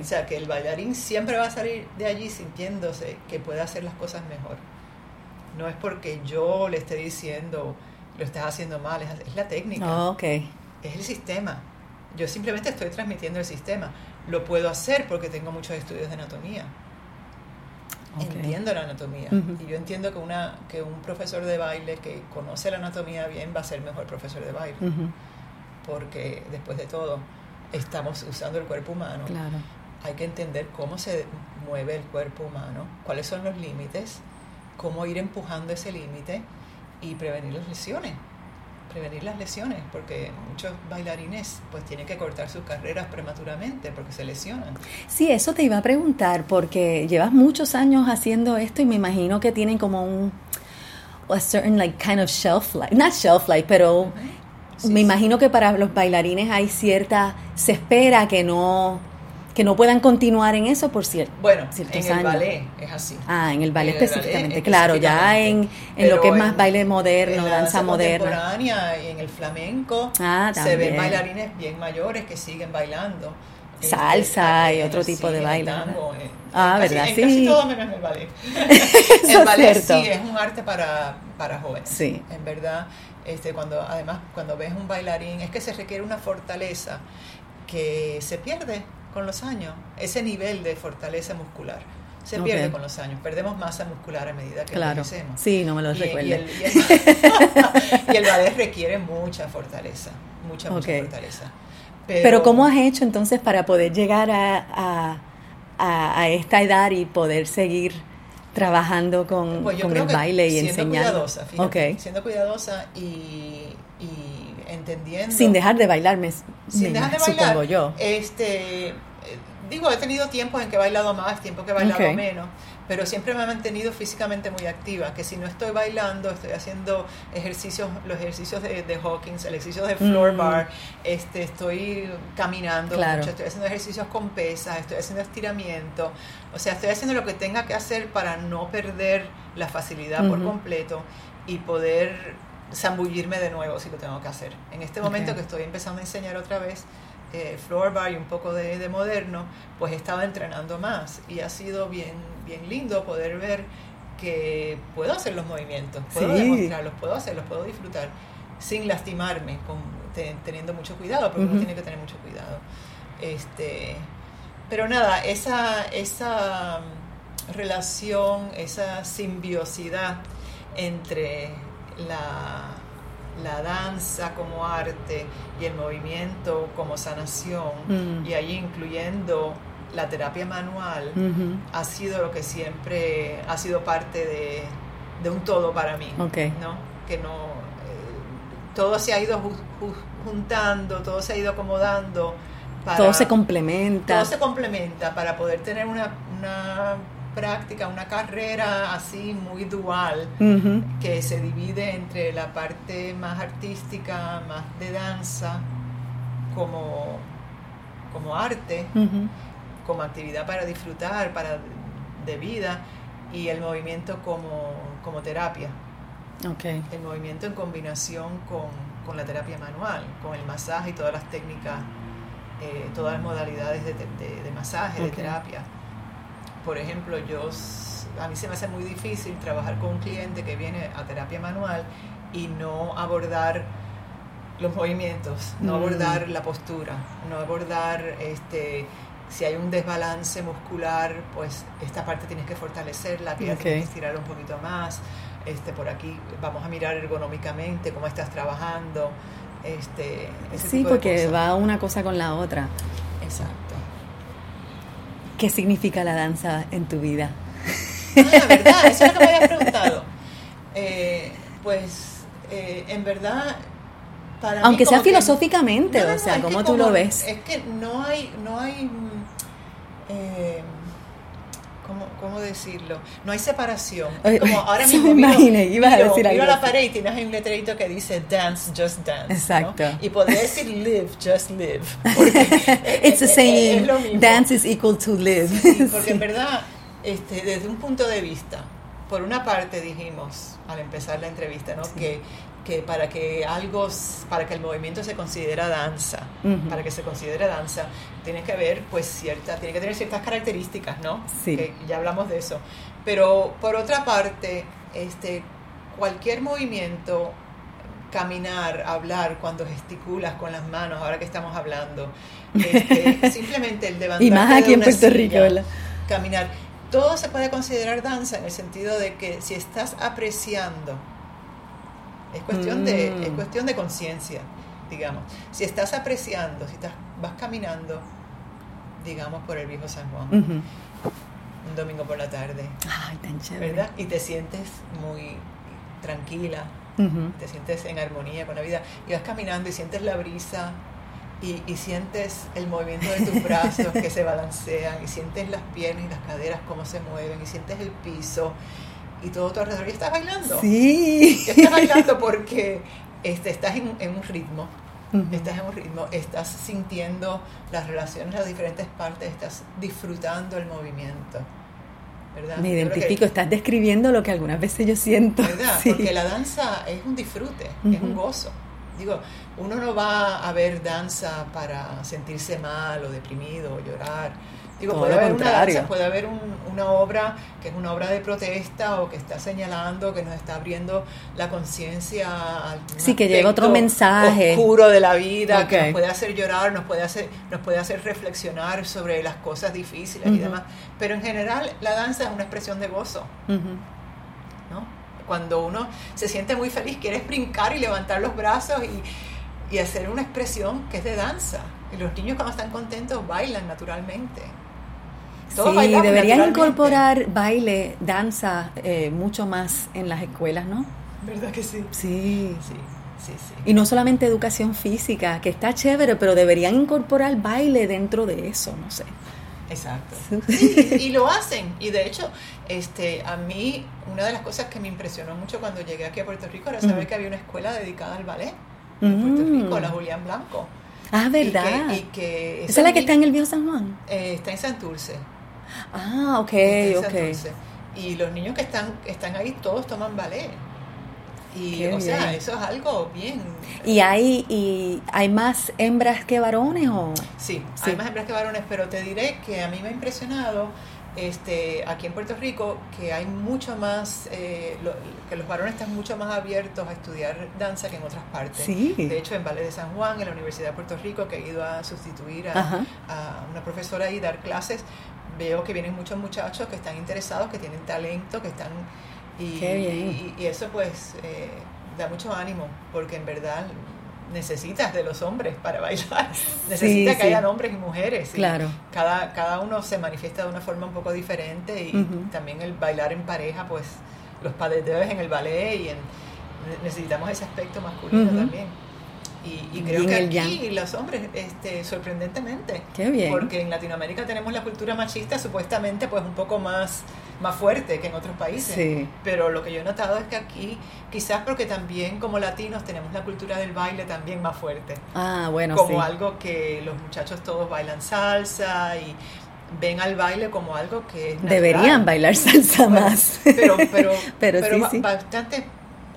O sea, que el bailarín siempre va a salir de allí sintiéndose que puede hacer las cosas mejor. No es porque yo le esté diciendo, lo estás haciendo mal, es, la técnica. Oh, okay. Es el sistema. Yo simplemente estoy transmitiendo el sistema. Lo puedo hacer porque tengo muchos estudios de anatomía. Entiendo la anatomía. Y yo entiendo que, una, que un profesor de baile que conoce la anatomía bien va a ser mejor profesor de baile. Porque después de todo, estamos usando el cuerpo humano. Claro. Hay que entender cómo se mueve el cuerpo humano, cuáles son los límites, cómo ir empujando ese límite y prevenir las lesiones prevenir las lesiones porque muchos bailarines pues tienen que cortar sus carreras prematuramente porque se lesionan. Sí, eso te iba a preguntar porque llevas muchos años haciendo esto y me imagino que tienen como un a certain like kind of shelf life, not shelf life, pero me imagino que para los bailarines hay cierta se espera que no que no puedan continuar en eso por cierto. Bueno, en el ballet es así. Ah, en el ballet específicamente, claro, ya en, en lo que es más baile moderno, danza, danza moderna. contemporánea y en el flamenco ah, se ven bailarines bien mayores que siguen bailando. Salsa y otro tipo de baile. Eh, ah, ¿verdad? sí. casi todo menos el ballet. el ballet sí es un arte para, para jóvenes. Sí. En verdad, este, cuando además cuando ves un bailarín es que se requiere una fortaleza que se pierde con los años, ese nivel de fortaleza muscular. Se pierde con los años, perdemos masa muscular a medida que claro. envejecemos. Sí, no me lo recuerdo. Y, el, y, ballet requiere mucha fortaleza, mucha, mucha fortaleza. Pero, ¿cómo has hecho entonces para poder llegar a, a, esta edad y poder seguir trabajando con, pues con el baile y siendo enseñando? Cuidadosa, fíjate, Siendo cuidadosa y, entendiendo. Sin dejar de bailarme, sin dejar de bailar, supongo yo. Este, digo, he tenido tiempos en que he bailado más, tiempos que he bailado menos, pero siempre me he mantenido físicamente muy activa, que si no estoy bailando, estoy haciendo ejercicios, los ejercicios de, de Hawkins, el ejercicio de floor mm. bar, este, estoy caminando mucho, estoy haciendo ejercicios con pesas, estoy haciendo estiramiento, o sea, estoy haciendo lo que tenga que hacer para no perder la facilidad por completo y poder zambullirme de nuevo si lo tengo que hacer. En este momento que estoy empezando a enseñar otra vez, eh, floor bar y un poco de, moderno, pues estaba entrenando más. Y ha sido bien, bien lindo poder ver que puedo hacer los movimientos, puedo demostrarlos, puedo hacerlos, puedo disfrutar sin lastimarme, con, teniendo mucho cuidado, porque uno tiene que tener mucho cuidado. Este, pero nada, esa, esa relación, esa simbiosidad entre la, la danza como arte y el movimiento como sanación, mm. y ahí incluyendo la terapia manual, ha sido lo que siempre ha sido parte de, un todo para mí. ¿no? Que no, eh, todo se ha ido juntando, todo se ha ido acomodando. todo se complementa. Todo se complementa para poder tener una, una práctica, una carrera así muy dual, que se divide entre la parte más artística, más de danza, como, como arte, como actividad para disfrutar, para de vida, y el movimiento como, como terapia. Okay. El movimiento en combinación con, con, la terapia manual, con el masaje y todas las técnicas, eh, todas las modalidades de, de, masaje, de terapia por ejemplo, yo a mí se me hace muy difícil trabajar con un cliente que viene a terapia manual y no abordar los movimientos, no mm. abordar la postura, no abordar este si hay un desbalance muscular, pues esta parte tienes que fortalecerla, tienes que estirar un poquito más. Este, por aquí vamos a mirar ergonómicamente cómo estás trabajando. Este, sí, porque va una cosa con la otra. Exacto. ¿Qué significa la danza en tu vida? Ah, ¿verdad? Eso es lo que me habías preguntado. Eh, pues, eh, en verdad, para Aunque sea filosóficamente, o sea, ¿cómo tú lo ves? Es que no hay, no hay eh, ¿cómo, decirlo? No hay separación. como ahora mismo miro, ibas a decir a la pared y tienes un letrerito que dice dance, just dance. Exacto. Y podría decir live, just live. It's the same. Dance is equal to live. porque en verdad, este, desde un punto de vista, por una parte dijimos al empezar la entrevista, ¿no? Que que para que algo, para que el movimiento se considera danza, para que se considere danza, tiene que haber, pues, cierta, tiene que tener ciertas características, ¿no? Sí. Que ya hablamos de eso. Pero por otra parte, este, cualquier movimiento, caminar, hablar, cuando gesticulas con las manos, ahora que estamos hablando, este, simplemente el levantar. Y más aquí en Puerto Rico, ¿verdad? Caminar. Todo se puede considerar danza en el sentido de que si estás apreciando es cuestión, de, es mm. cuestión de conciencia, digamos. Si estás apreciando, si estás, vas caminando, digamos, por el viejo San Juan, un domingo por la tarde, Ay, tan chévere. ¿verdad? Y te sientes muy tranquila, te sientes en armonía con la vida, y vas caminando y sientes la brisa, y, y, sientes el movimiento de tus brazos que se balancean, y sientes las piernas y las caderas cómo se mueven, y sientes el piso, y todo tu alrededor y estás bailando. Sí. estás bailando porque este, estás en, un ritmo. Estás en un ritmo, estás sintiendo las relaciones, las diferentes partes, estás disfrutando el movimiento. ¿verdad? Me identifico, estás describiendo lo que algunas veces yo siento. ¿Verdad? Porque la danza es un disfrute, es un gozo. Digo, uno no va a ver danza para sentirse mal o deprimido o llorar Digo, puede haber, una, puede haber una obra que es una obra de protesta o que está señalando, que nos está abriendo la conciencia Sí, que llega otro mensaje. Oscuro de la vida, que nos puede hacer llorar, nos puede hacer, nos puede hacer reflexionar sobre las cosas difíciles y demás. Pero en general, la danza es una expresión de gozo. ¿no? Cuando uno se siente muy feliz, quieres brincar y levantar los brazos y, y hacer una expresión que es de danza. Y los niños cuando están contentos bailan naturalmente sí, deberían incorporar baile, danza eh, mucho más en las escuelas, ¿no? ¿Verdad que sí? Sí. Sí. Sí, sí. Y no solamente educación física, que está chévere, pero deberían incorporar baile dentro de eso, no sé. Exacto. y lo hacen. Y de hecho, este, a mí, una de las cosas que me impresionó mucho cuando llegué aquí a Puerto Rico era saber que había una escuela dedicada al ballet en Puerto mm. Rico, la Julián Blanco. Ah, ¿verdad? Y que, ¿Esa es la que está en el Viejo San Juan? Eh, está en Santurce. Ah, ok, ok. Y los niños que están, están ahí todos toman ballet. Y, o sea, eso es algo bien. ¿Y hay, y hay más hembras que varones? o sí, sí, hay más hembras que varones, pero te diré que a mí me ha impresionado este, aquí en Puerto Rico que hay mucho más, eh, que los varones están mucho más abiertos a estudiar danza que en otras partes. De hecho, en Valle de San Juan, en la Universidad de Puerto Rico, que he ido a sustituir a, una profesora y dar clases, veo que vienen muchos muchachos que están interesados, que tienen talento, que están... Y, y, eso pues eh, da mucho ánimo, porque en verdad necesitas de los hombres para bailar. Necesitas que hayan hombres y mujeres. claro. Cada, cada uno se manifiesta de una forma un poco diferente y también el bailar en pareja, pues los paleteos en el ballet y en, necesitamos ese aspecto masculino también. Y, creo que aquí los hombres, este, sorprendentemente, porque en Latinoamérica tenemos la cultura machista supuestamente pues un poco más más fuerte que en otros países. Pero lo que yo he notado es que aquí, quizás porque también como latinos tenemos la cultura del baile también más fuerte. Ah, bueno, Como algo que los muchachos todos bailan salsa y ven al baile como algo que Deberían bailar salsa más. Pero, pero, pero, sí, bastantes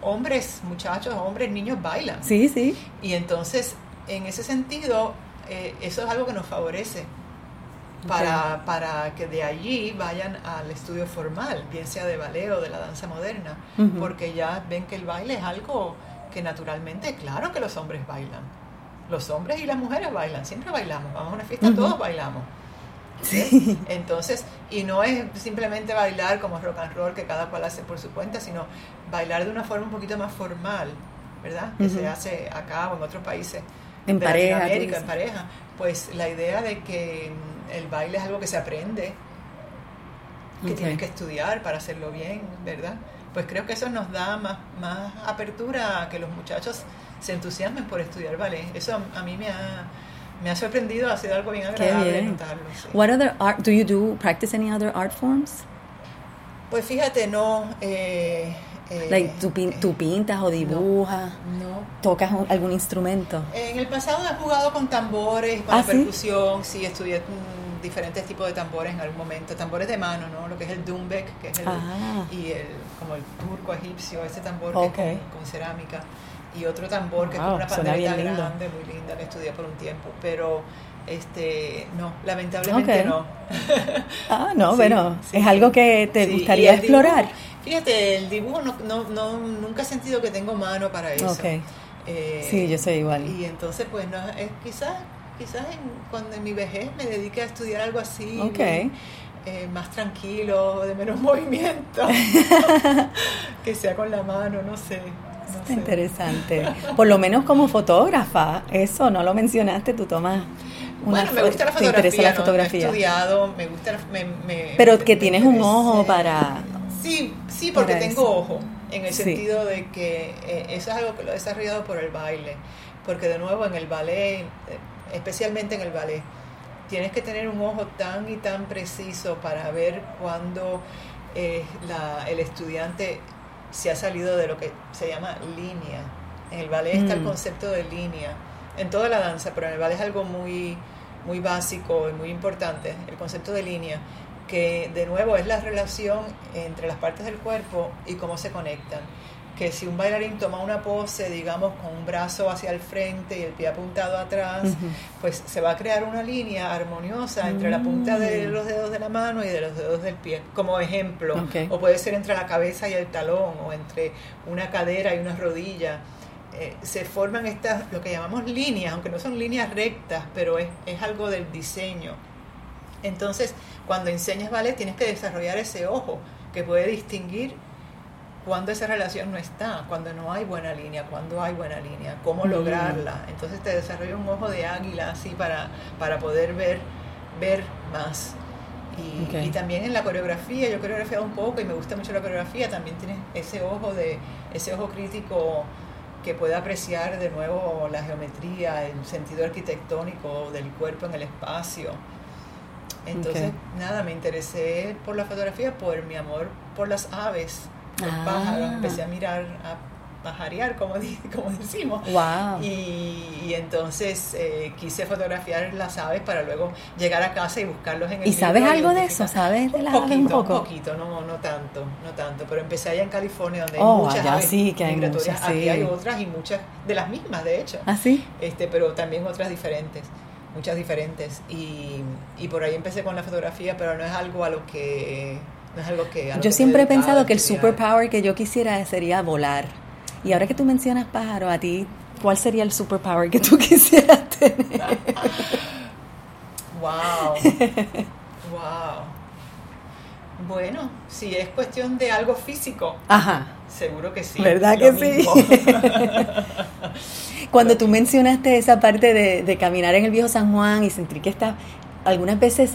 hombres, muchachos, hombres, niños bailan. Sí, sí. Y entonces, en ese sentido, eh, eso es algo que nos favorece para, para que de allí vayan al estudio formal, bien sea de ballet o de la danza moderna, porque ya ven que el baile es algo que naturalmente, claro que los hombres bailan. Los hombres y las mujeres bailan, siempre bailamos, vamos a una fiesta, todos bailamos. Sí. Entonces, y no es simplemente bailar como rock and roll que cada cual hace por su cuenta, sino bailar de una forma un poquito más formal, ¿verdad? Que se hace acá o en otros países. En pareja. en pareja. Pues la idea de que el baile es algo que se aprende, que tienes que estudiar para hacerlo bien, ¿verdad? Pues creo que eso nos da más, más apertura a que los muchachos se entusiasmen por estudiar ballet. Eso a, mí me ha, me ha sorprendido, ha sido algo bien agradable notarlo. What other art, do you do, practice any other art forms? Pues fíjate, no... Eh, eh, like, ¿tú, pintas o dibujas? No, ¿Tocas algún instrumento? En el pasado he jugado con tambores, con ¿Ah, percusión, sí, estudié mm, diferentes tipos de tambores en algún momento, tambores de mano, ¿no? Lo que es el dumbek, que es el, ah. y el, como el turco egipcio, ese tambor que es con, cerámica, y otro tambor que es una pandereta grande, muy linda, que estudié por un tiempo, pero este no lamentablemente no. Ah no bueno es algo que te gustaría explorar. Fíjate, el dibujo no, no, no, nunca he sentido que tengo mano para eso. Eh, sí, yo soy igual. Y entonces, pues, no, es quizás, quizás cuando en mi vejez me dedique a estudiar algo así, eh, más tranquilo, de menos movimiento, que sea con la mano, no sé. Interesante. Por lo menos como fotógrafa, eso no lo mencionaste, tú tomas. bueno, me gusta la fotografía, la fotografía. he estudiado, me gusta, me, pero que tienes un ojo para Sí, sí, porque tengo ojo, en el sentido de que eh, eso es algo que lo he desarrollado por el baile, porque de nuevo en el ballet, eh, especialmente en el ballet, tienes que tener un ojo tan y tan preciso para ver cuando eh, el estudiante se ha salido de lo que se llama línea. En el ballet está el mm. concepto de línea, en toda la danza, pero en el ballet es algo muy, muy básico y muy importante, el concepto de línea que de nuevo es la relación entre las partes del cuerpo y cómo se conectan. Que si un bailarín toma una pose, digamos, con un brazo hacia el frente y el pie apuntado atrás, pues se va a crear una línea armoniosa entre la punta de mm. los dedos de la mano y de los dedos del pie, como ejemplo. O puede ser entre la cabeza y el talón, o entre una cadera y una rodilla. Eh, se forman estas, lo que llamamos líneas, aunque no son líneas rectas, pero es, es algo del diseño. Entonces, cuando enseñas ballet tienes que desarrollar ese ojo que puede distinguir cuando esa relación no está, cuando no hay buena línea, cuando hay buena línea, cómo mm. lograrla. Entonces te desarrolla un ojo de águila así para, para poder ver, ver más. Y, también en la coreografía, yo he coreografiado un poco y me gusta mucho la coreografía, también tienes ese ojo de, ese ojo crítico que puede apreciar de nuevo la geometría, el sentido arquitectónico del cuerpo en el espacio. Entonces, nada, me interesé por la fotografía por mi amor por las aves, por ah. pájaros. Empecé a mirar pajarear, como, como decimos. Wow. Y, entonces eh, quise fotografiar las aves para luego llegar a casa y buscarlos en el ¿Y sabes algo de eso? ¿Sabes de las aves un poco? Un poquito, no, no tanto, no tanto. Pero empecé allá en California donde hay oh, muchas aves sí, que hay muchas, Aquí hay otras y muchas de las mismas, de hecho. ¿Ah, sí? Este, pero también otras diferentes muchas diferentes y, y por ahí empecé con la fotografía pero no es algo a lo que no es algo que yo siempre he pensado que el superpower que yo quisiera sería volar y ahora que tú mencionas pájaro, a ti, ¿cuál sería el superpower que tú quisieras tener? wow. wow. Bueno, si es cuestión de algo físico. Ajá. Seguro que sí. ¿Verdad que sí? Cuando tú mencionaste esa parte de, de, caminar en el viejo San Juan y sentir que está, algunas veces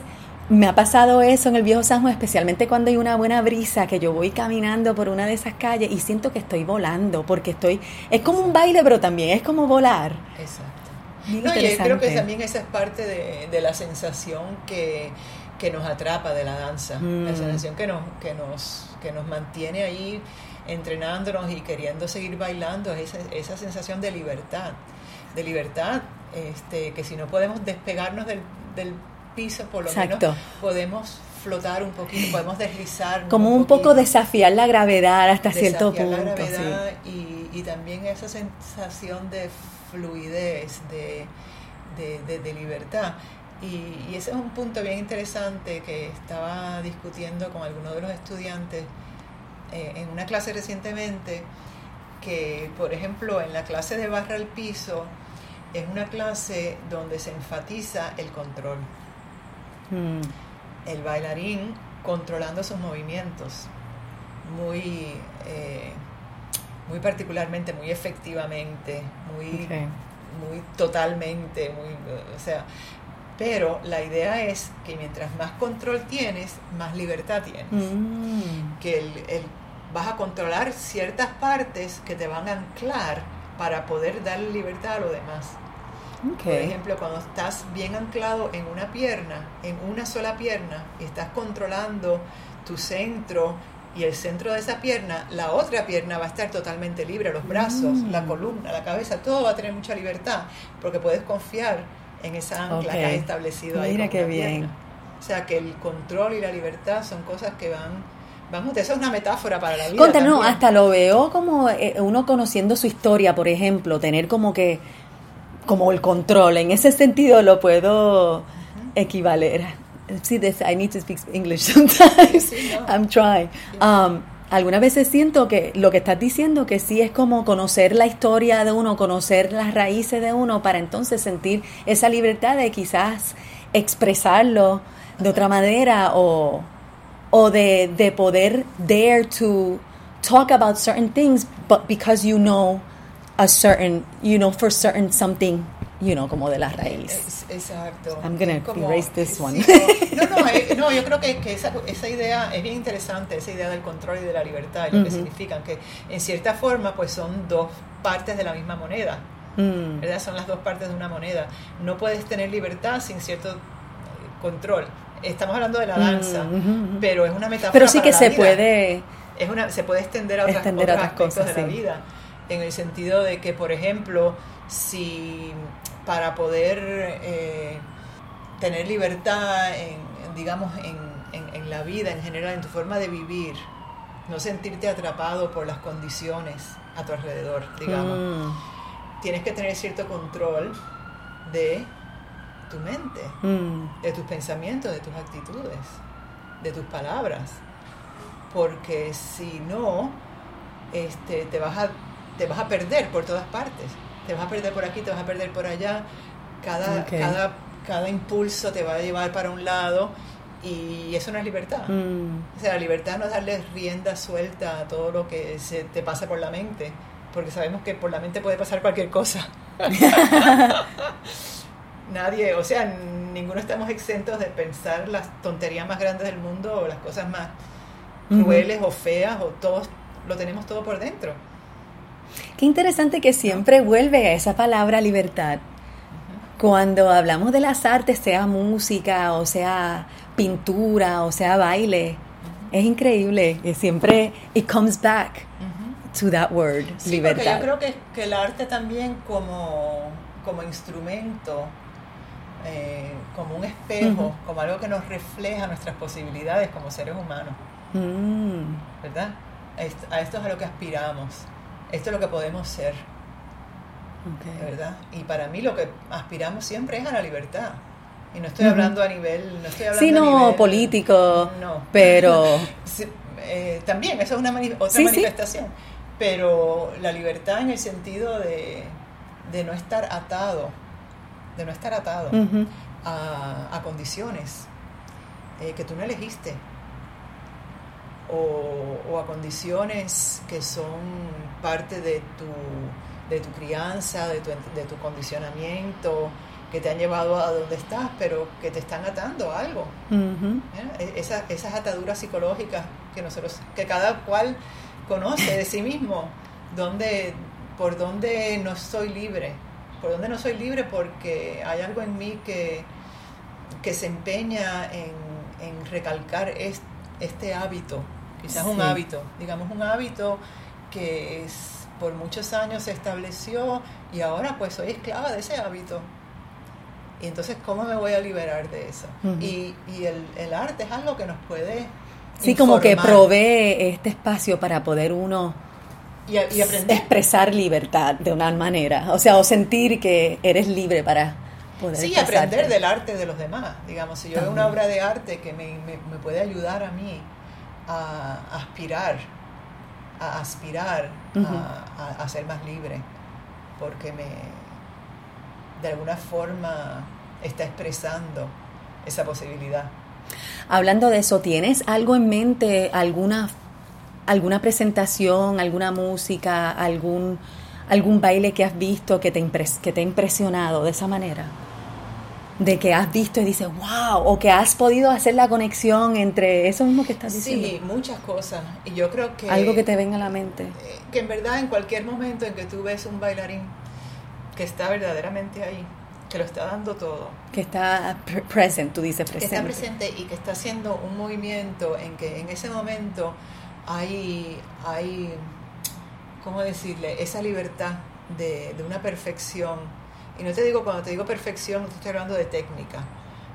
me ha pasado eso en el viejo San Juan, especialmente cuando hay una buena brisa, que yo voy caminando por una de esas calles y siento que estoy volando, porque estoy, es como un baile, pero también es como volar. Exacto. no, yo creo que también esa es parte de, la sensación que, nos atrapa de la danza, la mm. sensación que nos, que nos, que nos mantiene ahí entrenándonos y queriendo seguir bailando, es esa, esa sensación de libertad, de libertad, este, que si no podemos despegarnos del, del piso, por lo menos podemos flotar un poquito, podemos deslizar. Como un, poco desafiar la gravedad hasta cierto punto. La gravedad y, y, también esa sensación de fluidez, de, de, libertad. Y, y, ese es un punto bien interesante que estaba discutiendo con algunos de los estudiantes eh, en una clase recientemente, que por ejemplo en la clase de barra al piso es una clase donde se enfatiza el control. Mm. El bailarín controlando sus movimientos muy, eh, muy particularmente, muy efectivamente, muy, muy totalmente, muy, o sea, pero la idea es que mientras más control tienes, más libertad tienes. Mm. Que el, el, vas a controlar ciertas partes que te van a anclar para poder dar libertad a lo demás. Por ejemplo, cuando estás bien anclado en una pierna, en una sola pierna, y estás controlando tu centro y el centro de esa pierna, la otra pierna va a estar totalmente libre, los brazos, mm. la columna, la cabeza, todo va a tener mucha libertad, porque puedes confiar en esa ancla que has establecido ahí. Mira qué bien. O sea, que el control y la libertad son cosas que van Vamos, eso es una metáfora para la vida. no, hasta lo veo como eh, uno conociendo su historia, por ejemplo, tener como que como el control. En ese sentido lo puedo equivaler. See this, I need to speak English sometimes. I'm trying. Um, algunas veces siento que lo que estás diciendo que sí es como conocer la historia de uno, conocer las raíces de uno para entonces sentir esa libertad de quizás expresarlo de otra manera o, o de, de poder dare to talk about certain things but because you know a certain, you know, for certain something, you know, como de la raíz. exacto. I'm going to erase this one. no, no, eh, no, yo creo que, que esa, esa, idea es bien interesante, esa idea del control y de la libertad, y lo que significan, que en cierta forma pues son dos partes de la misma moneda. Mm. ¿verdad? Son las dos partes de una moneda. No puedes tener libertad sin cierto eh, control. Estamos hablando de la danza, mm, pero es una metáfora. Pero sí que se puede. Es una, se puede extender a otras, extender otras, cosas de la vida en el sentido de que, por ejemplo, si para poder eh, tener libertad, en, digamos, en, la vida en general, en tu forma de vivir, no sentirte atrapado por las condiciones a tu alrededor, digamos, mm. tienes que tener cierto control de tu mente, mm. de tus pensamientos, de tus actitudes, de tus palabras, porque si no, este, te vas a te vas a perder por todas partes. Te vas a perder por aquí, te vas a perder por allá. Cada, cada, cada impulso te va a llevar para un lado y eso no es libertad. Mm. O sea, la libertad no es darle rienda suelta a todo lo que se te pasa por la mente, porque sabemos que por la mente puede pasar cualquier cosa. Nadie, o sea, ninguno estamos exentos de pensar las tonterías más grandes del mundo o las cosas más crueles o feas o todos lo tenemos todo por dentro. Qué interesante que siempre vuelve a esa palabra libertad. Cuando hablamos de las artes, sea música, o sea pintura, o sea baile, es increíble que siempre it comes back to that word, Sí, libertad. porque yo creo que, que el arte también como, como instrumento, eh, como un espejo, Ujú. como algo que nos refleja nuestras posibilidades como seres humanos, Mm, ¿verdad? A esto es a lo que aspiramos, esto es lo que podemos ser, ok. ¿verdad? Y para mí lo que aspiramos siempre es a la libertad. Y no estoy hablando a nivel, no estoy hablando Sí, a no nivel- político, no. pero Sí, eh, también, eso es una mani- otra Sí, sí. manifestación. Pero la libertad en el sentido de, de no estar atado, de no estar atado a, a condiciones eh, que tú no elegiste. O, o a condiciones que son parte de tu, de tu crianza, de tu, de tu condicionamiento, que te han llevado a donde estás, pero que te están atando a algo. ujú. ¿eh? Esa- esas ataduras psicológicas que nosotros, que cada cual conoce de sí mismo, donde, por dónde no soy libre, por dónde no soy libre porque hay algo en mí que, que se empeña en, en recalcar es- este hábito, quizás un Sí. hábito, digamos un hábito que es- por muchos años se estableció y ahora pues soy esclava de ese hábito. Y entonces, ¿cómo me voy a liberar de eso? Ujú. Y, y el, el arte es algo que nos puede... Sí, como que informar provee este espacio para poder uno y, y aprender. expresar libertad de una manera, o sea, o sentir que eres libre para poder Sí, expresarte. aprender del arte de los demás. Digamos, si yo veo una obra de arte que me, me- me puede ayudar a mí a aspirar, a aspirar a, a- a ser más libre, porque me, de alguna forma, está expresando esa posibilidad. Hablando de eso, ¿tienes algo en mente, alguna, alguna presentación, alguna música, algún, algún baile que has visto que te, impres- que te ha impresionado de esa manera? De que has visto y dices, wow, o que has podido hacer la conexión entre eso mismo que estás diciendo. Sí, muchas cosas. Y yo creo que... Algo que te venga a la mente. eh, que en verdad en cualquier momento en que tú ves un bailarín que está verdaderamente ahí, que lo está dando todo, Que está pre- present, tú dices que presente. está presente y que está haciendo un movimiento en que en ese momento hay, hay ¿cómo decirle? Esa libertad de, de una perfección. Y no te digo, cuando te digo perfección, no te estoy hablando de técnica,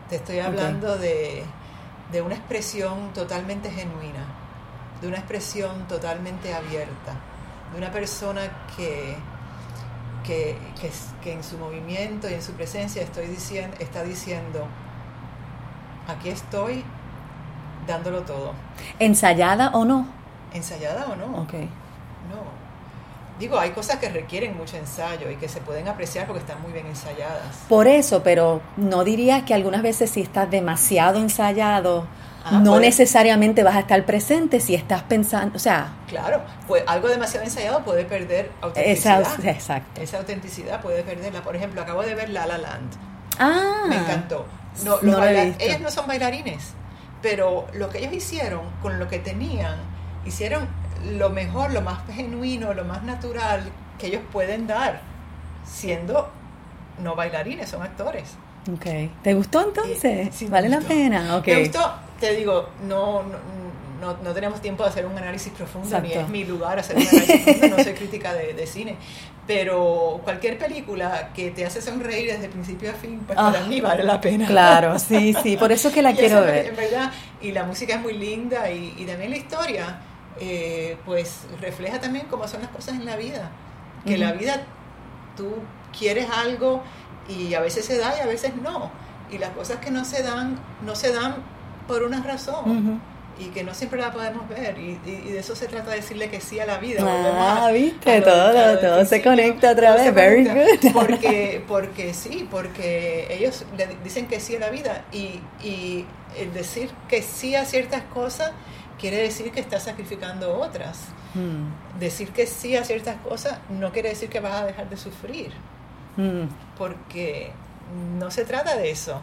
te estoy hablando de, de una expresión totalmente genuina, de una expresión totalmente abierta, de una persona que, que, que, que en su movimiento y en su presencia estoy diciendo, está diciendo, aquí estoy dándolo todo. ¿Ensayada o no? ¿Ensayada o no? Ok. No. Digo, hay cosas que requieren mucho ensayo y que se pueden apreciar porque están muy bien ensayadas. Por eso, pero no dirías que algunas veces si estás demasiado ensayado, Ah, no puede- necesariamente vas a estar presente si estás pensando, o sea, Claro, pues algo demasiado ensayado puede perder esa, autenticidad. exacto. Esa autenticidad puede perderla. Por ejemplo, acabo de ver La La Land. Ah, Me encantó. No, no lo he visto. ellos no son bailarines, pero lo que ellos hicieron con lo que tenían, hicieron lo mejor, lo más genuino, lo más natural que ellos pueden dar, siendo no bailarines, son actores. Ok. ¿Te gustó entonces? Eh, sí, ¿Vale la gustó. pena? Ok. Me gustó, te digo, no, no, no, no tenemos tiempo de hacer un análisis profundo, ni Exacto. es mi lugar hacer un análisis profundo, no soy crítica de, de cine, pero cualquier película que te hace sonreír desde principio a fin, pues Ah, para mí vale la pena. Claro, sí, sí, por eso es que la quiero ver. En verdad, y la música es muy linda y, y también la historia, eh, pues refleja también cómo son las cosas en la vida. Que la vida, tú quieres algo y a veces se da y a veces no. Y las cosas que no se dan, no se dan por una razón. Y que no siempre la podemos ver. Y, y- y de eso se trata de decirle que sí a la vida. Ah, a- viste, a lo- todo, a lo del todo se conecta otra vez, very good. Porque, porque sí, porque ellos le dicen que sí a la vida y, y el decir que sí a ciertas cosas quiere decir que estás sacrificando otras. Mm, Decir que sí a ciertas cosas no quiere decir que vas a dejar de sufrir, mm, porque no se trata de eso.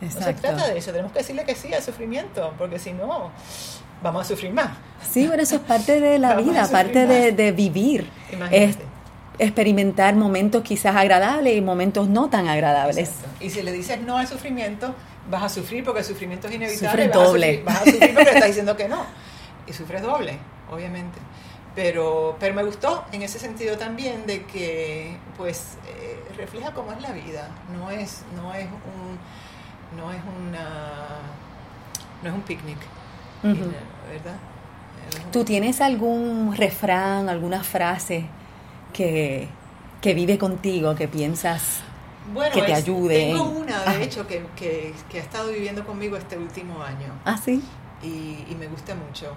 No se exacto. trata de eso. Tenemos que decirle que sí al sufrimiento, porque si no, vamos a sufrir más. Sí, pero eso es parte de la vida, parte de, vivir. Es Imagínate. experimentar momentos quizás agradables y momentos no tan agradables. Exacto. Y si le dices no al sufrimiento, vas a sufrir porque el sufrimiento es inevitable. Sufres vas a doble. sufrir- Vas a sufrir porque estás diciendo que no. Y sufres doble, obviamente. Pero, pero me gustó en ese sentido también de que pues eh, refleja cómo es la vida. No es, no es un no es una no es un picnic, ¿verdad? ¿Tú tienes algún refrán, alguna frase que, que vive contigo, que piensas que te ayude? Tengo una, de hecho, que, que, que, ha estado viviendo conmigo este último año. Ah, sí. Y, y me gusta mucho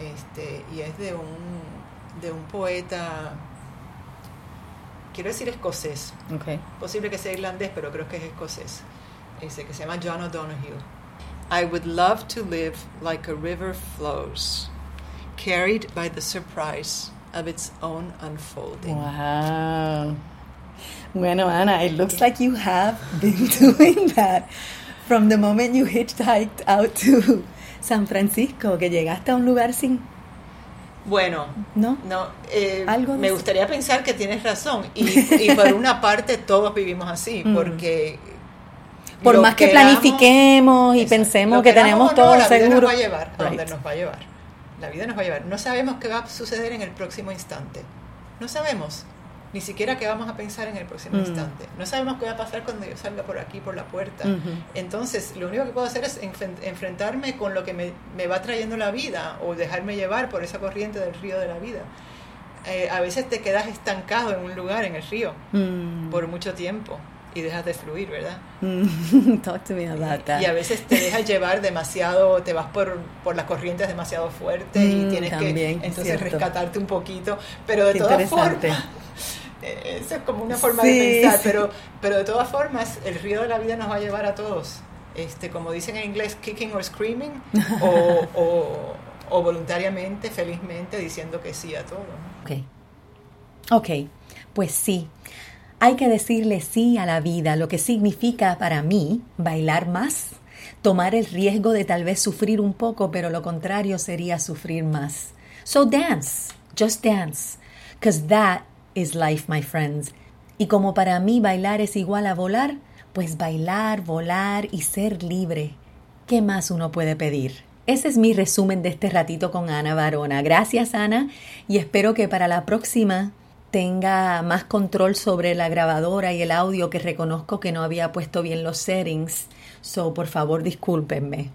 este, y es de un, de un poeta, quiero decir escocés, okay. posible que sea irlandés, pero creo que es escocés, ese que se llama John O'Donoghue. I would love to live like a river flows, carried by the surprise of its own unfolding. Wow. Bueno, Ana, it looks like you have been doing that from the moment you hitchhiked out to San Francisco, que llegaste a un lugar sin... Bueno, no, no eh, me gustaría pensar que tienes razón y, por una parte todos vivimos así, mm. porque por más que planifiquemos y pensemos que, tenemos todo la seguro. Vida nos va a llevar a donde nos va a llevar. La vida nos va a llevar. No sabemos qué va a suceder en el próximo instante. No sabemos ni siquiera qué vamos a pensar en el próximo mm. instante. No sabemos qué va a pasar cuando yo salga por aquí, por la puerta. Entonces, lo único que puedo hacer es enfrentarme con lo que me, me, va trayendo la vida o dejarme llevar por esa corriente del río de la vida. Eh, a veces te quedas estancado en un lugar, en el río, mm. por mucho tiempo y dejas de fluir, ¿verdad? Mm. Talk to me about that. Y a veces te dejas llevar demasiado, te vas por, por las corrientes demasiado fuerte y tienes que entonces rescatarte un poquito, pero de todas formas eh, eso es como una forma de pensar, pero, pero de todas formas el río de la vida nos va a llevar a todos, este, como dicen en inglés, kicking or screaming, o, o, voluntariamente, felizmente, diciendo que sí a todo. Ok, ok, pues sí. Hay que decirle sí a la vida, lo que significa para mí bailar más, tomar el riesgo de tal vez sufrir un poco, pero lo contrario sería sufrir más. So dance, just dance, because that is life, my friends. Y como para mí bailar es igual a volar, pues bailar, volar y ser libre. ¿Qué más uno puede pedir? Ese es mi resumen de este ratito con Ana Barona. Gracias Ana y espero que para la próxima tenga más control sobre la grabadora y el audio que reconozco que no había puesto bien los settings. So, por favor, discúlpenme.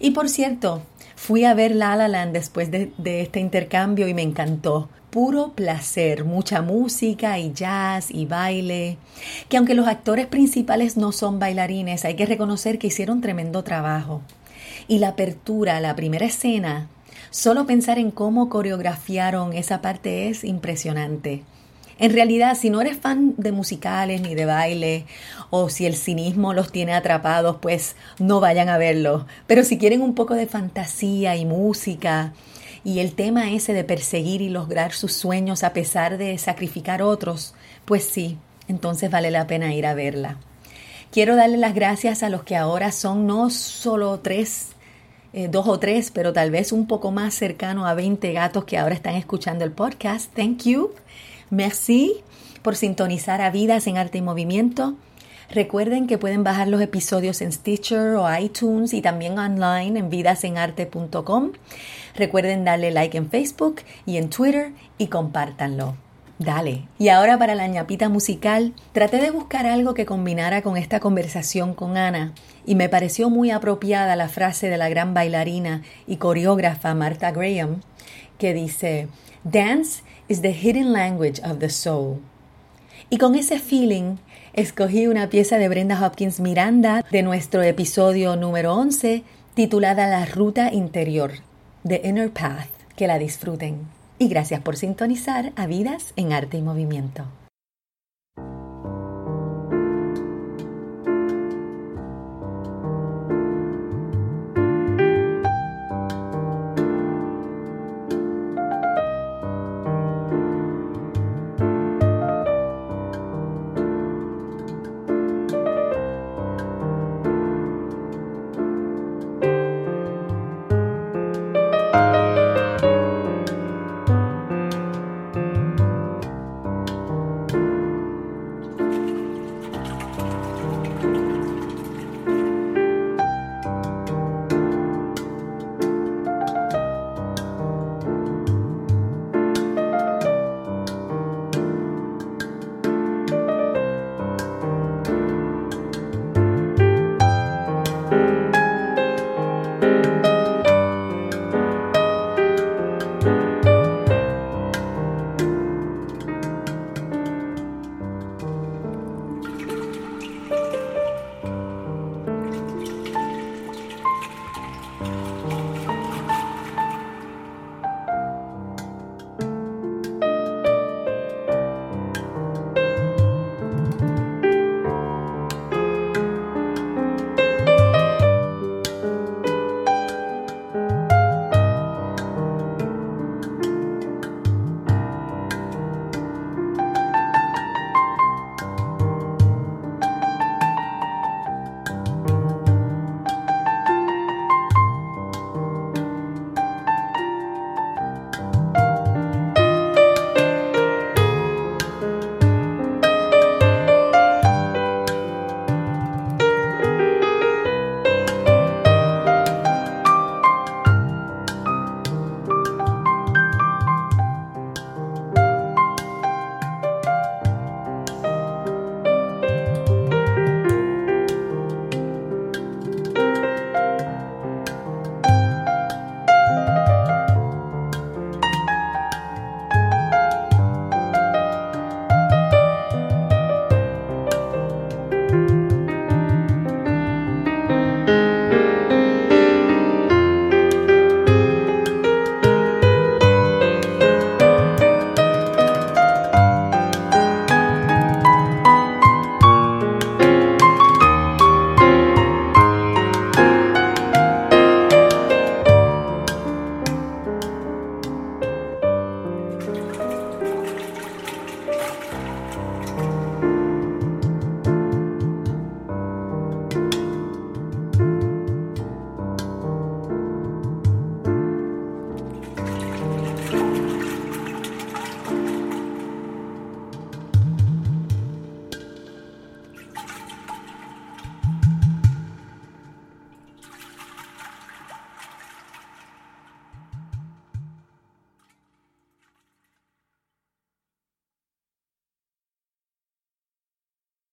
Y por cierto, fui a ver La La después de, de este intercambio y me encantó puro placer, mucha música y jazz y baile, que aunque los actores principales no son bailarines, hay que reconocer que hicieron tremendo trabajo. Y la apertura, la primera escena, solo pensar en cómo coreografiaron esa parte es impresionante. En realidad, si no eres fan de musicales ni de baile, o si el cinismo los tiene atrapados, pues no vayan a verlo. Pero si quieren un poco de fantasía y música, y el tema ese de perseguir y lograr sus sueños a pesar de sacrificar otros, pues sí, entonces vale la pena ir a verla. Quiero darle las gracias a los que ahora son no solo tres, eh, dos o tres, pero tal vez un poco más cercano a 20 gatos que ahora están escuchando el podcast. Thank you. Merci por sintonizar a Vidas en Arte y Movimiento. Recuerden que pueden bajar los episodios en Stitcher o iTunes y también online en vidasenarte.com. Recuerden darle like en Facebook y en Twitter y compártanlo. Dale. Y ahora para la ñapita musical, traté de buscar algo que combinara con esta conversación con Ana y me pareció muy apropiada la frase de la gran bailarina y coreógrafa Martha Graham que dice, Dance is the hidden language of the soul. Y con ese feeling escogí una pieza de Brenda Hopkins Miranda de nuestro episodio número 11 titulada La Ruta Interior, The Inner Path. Que la disfruten. Y gracias por sintonizar a Vidas en Arte y Movimiento.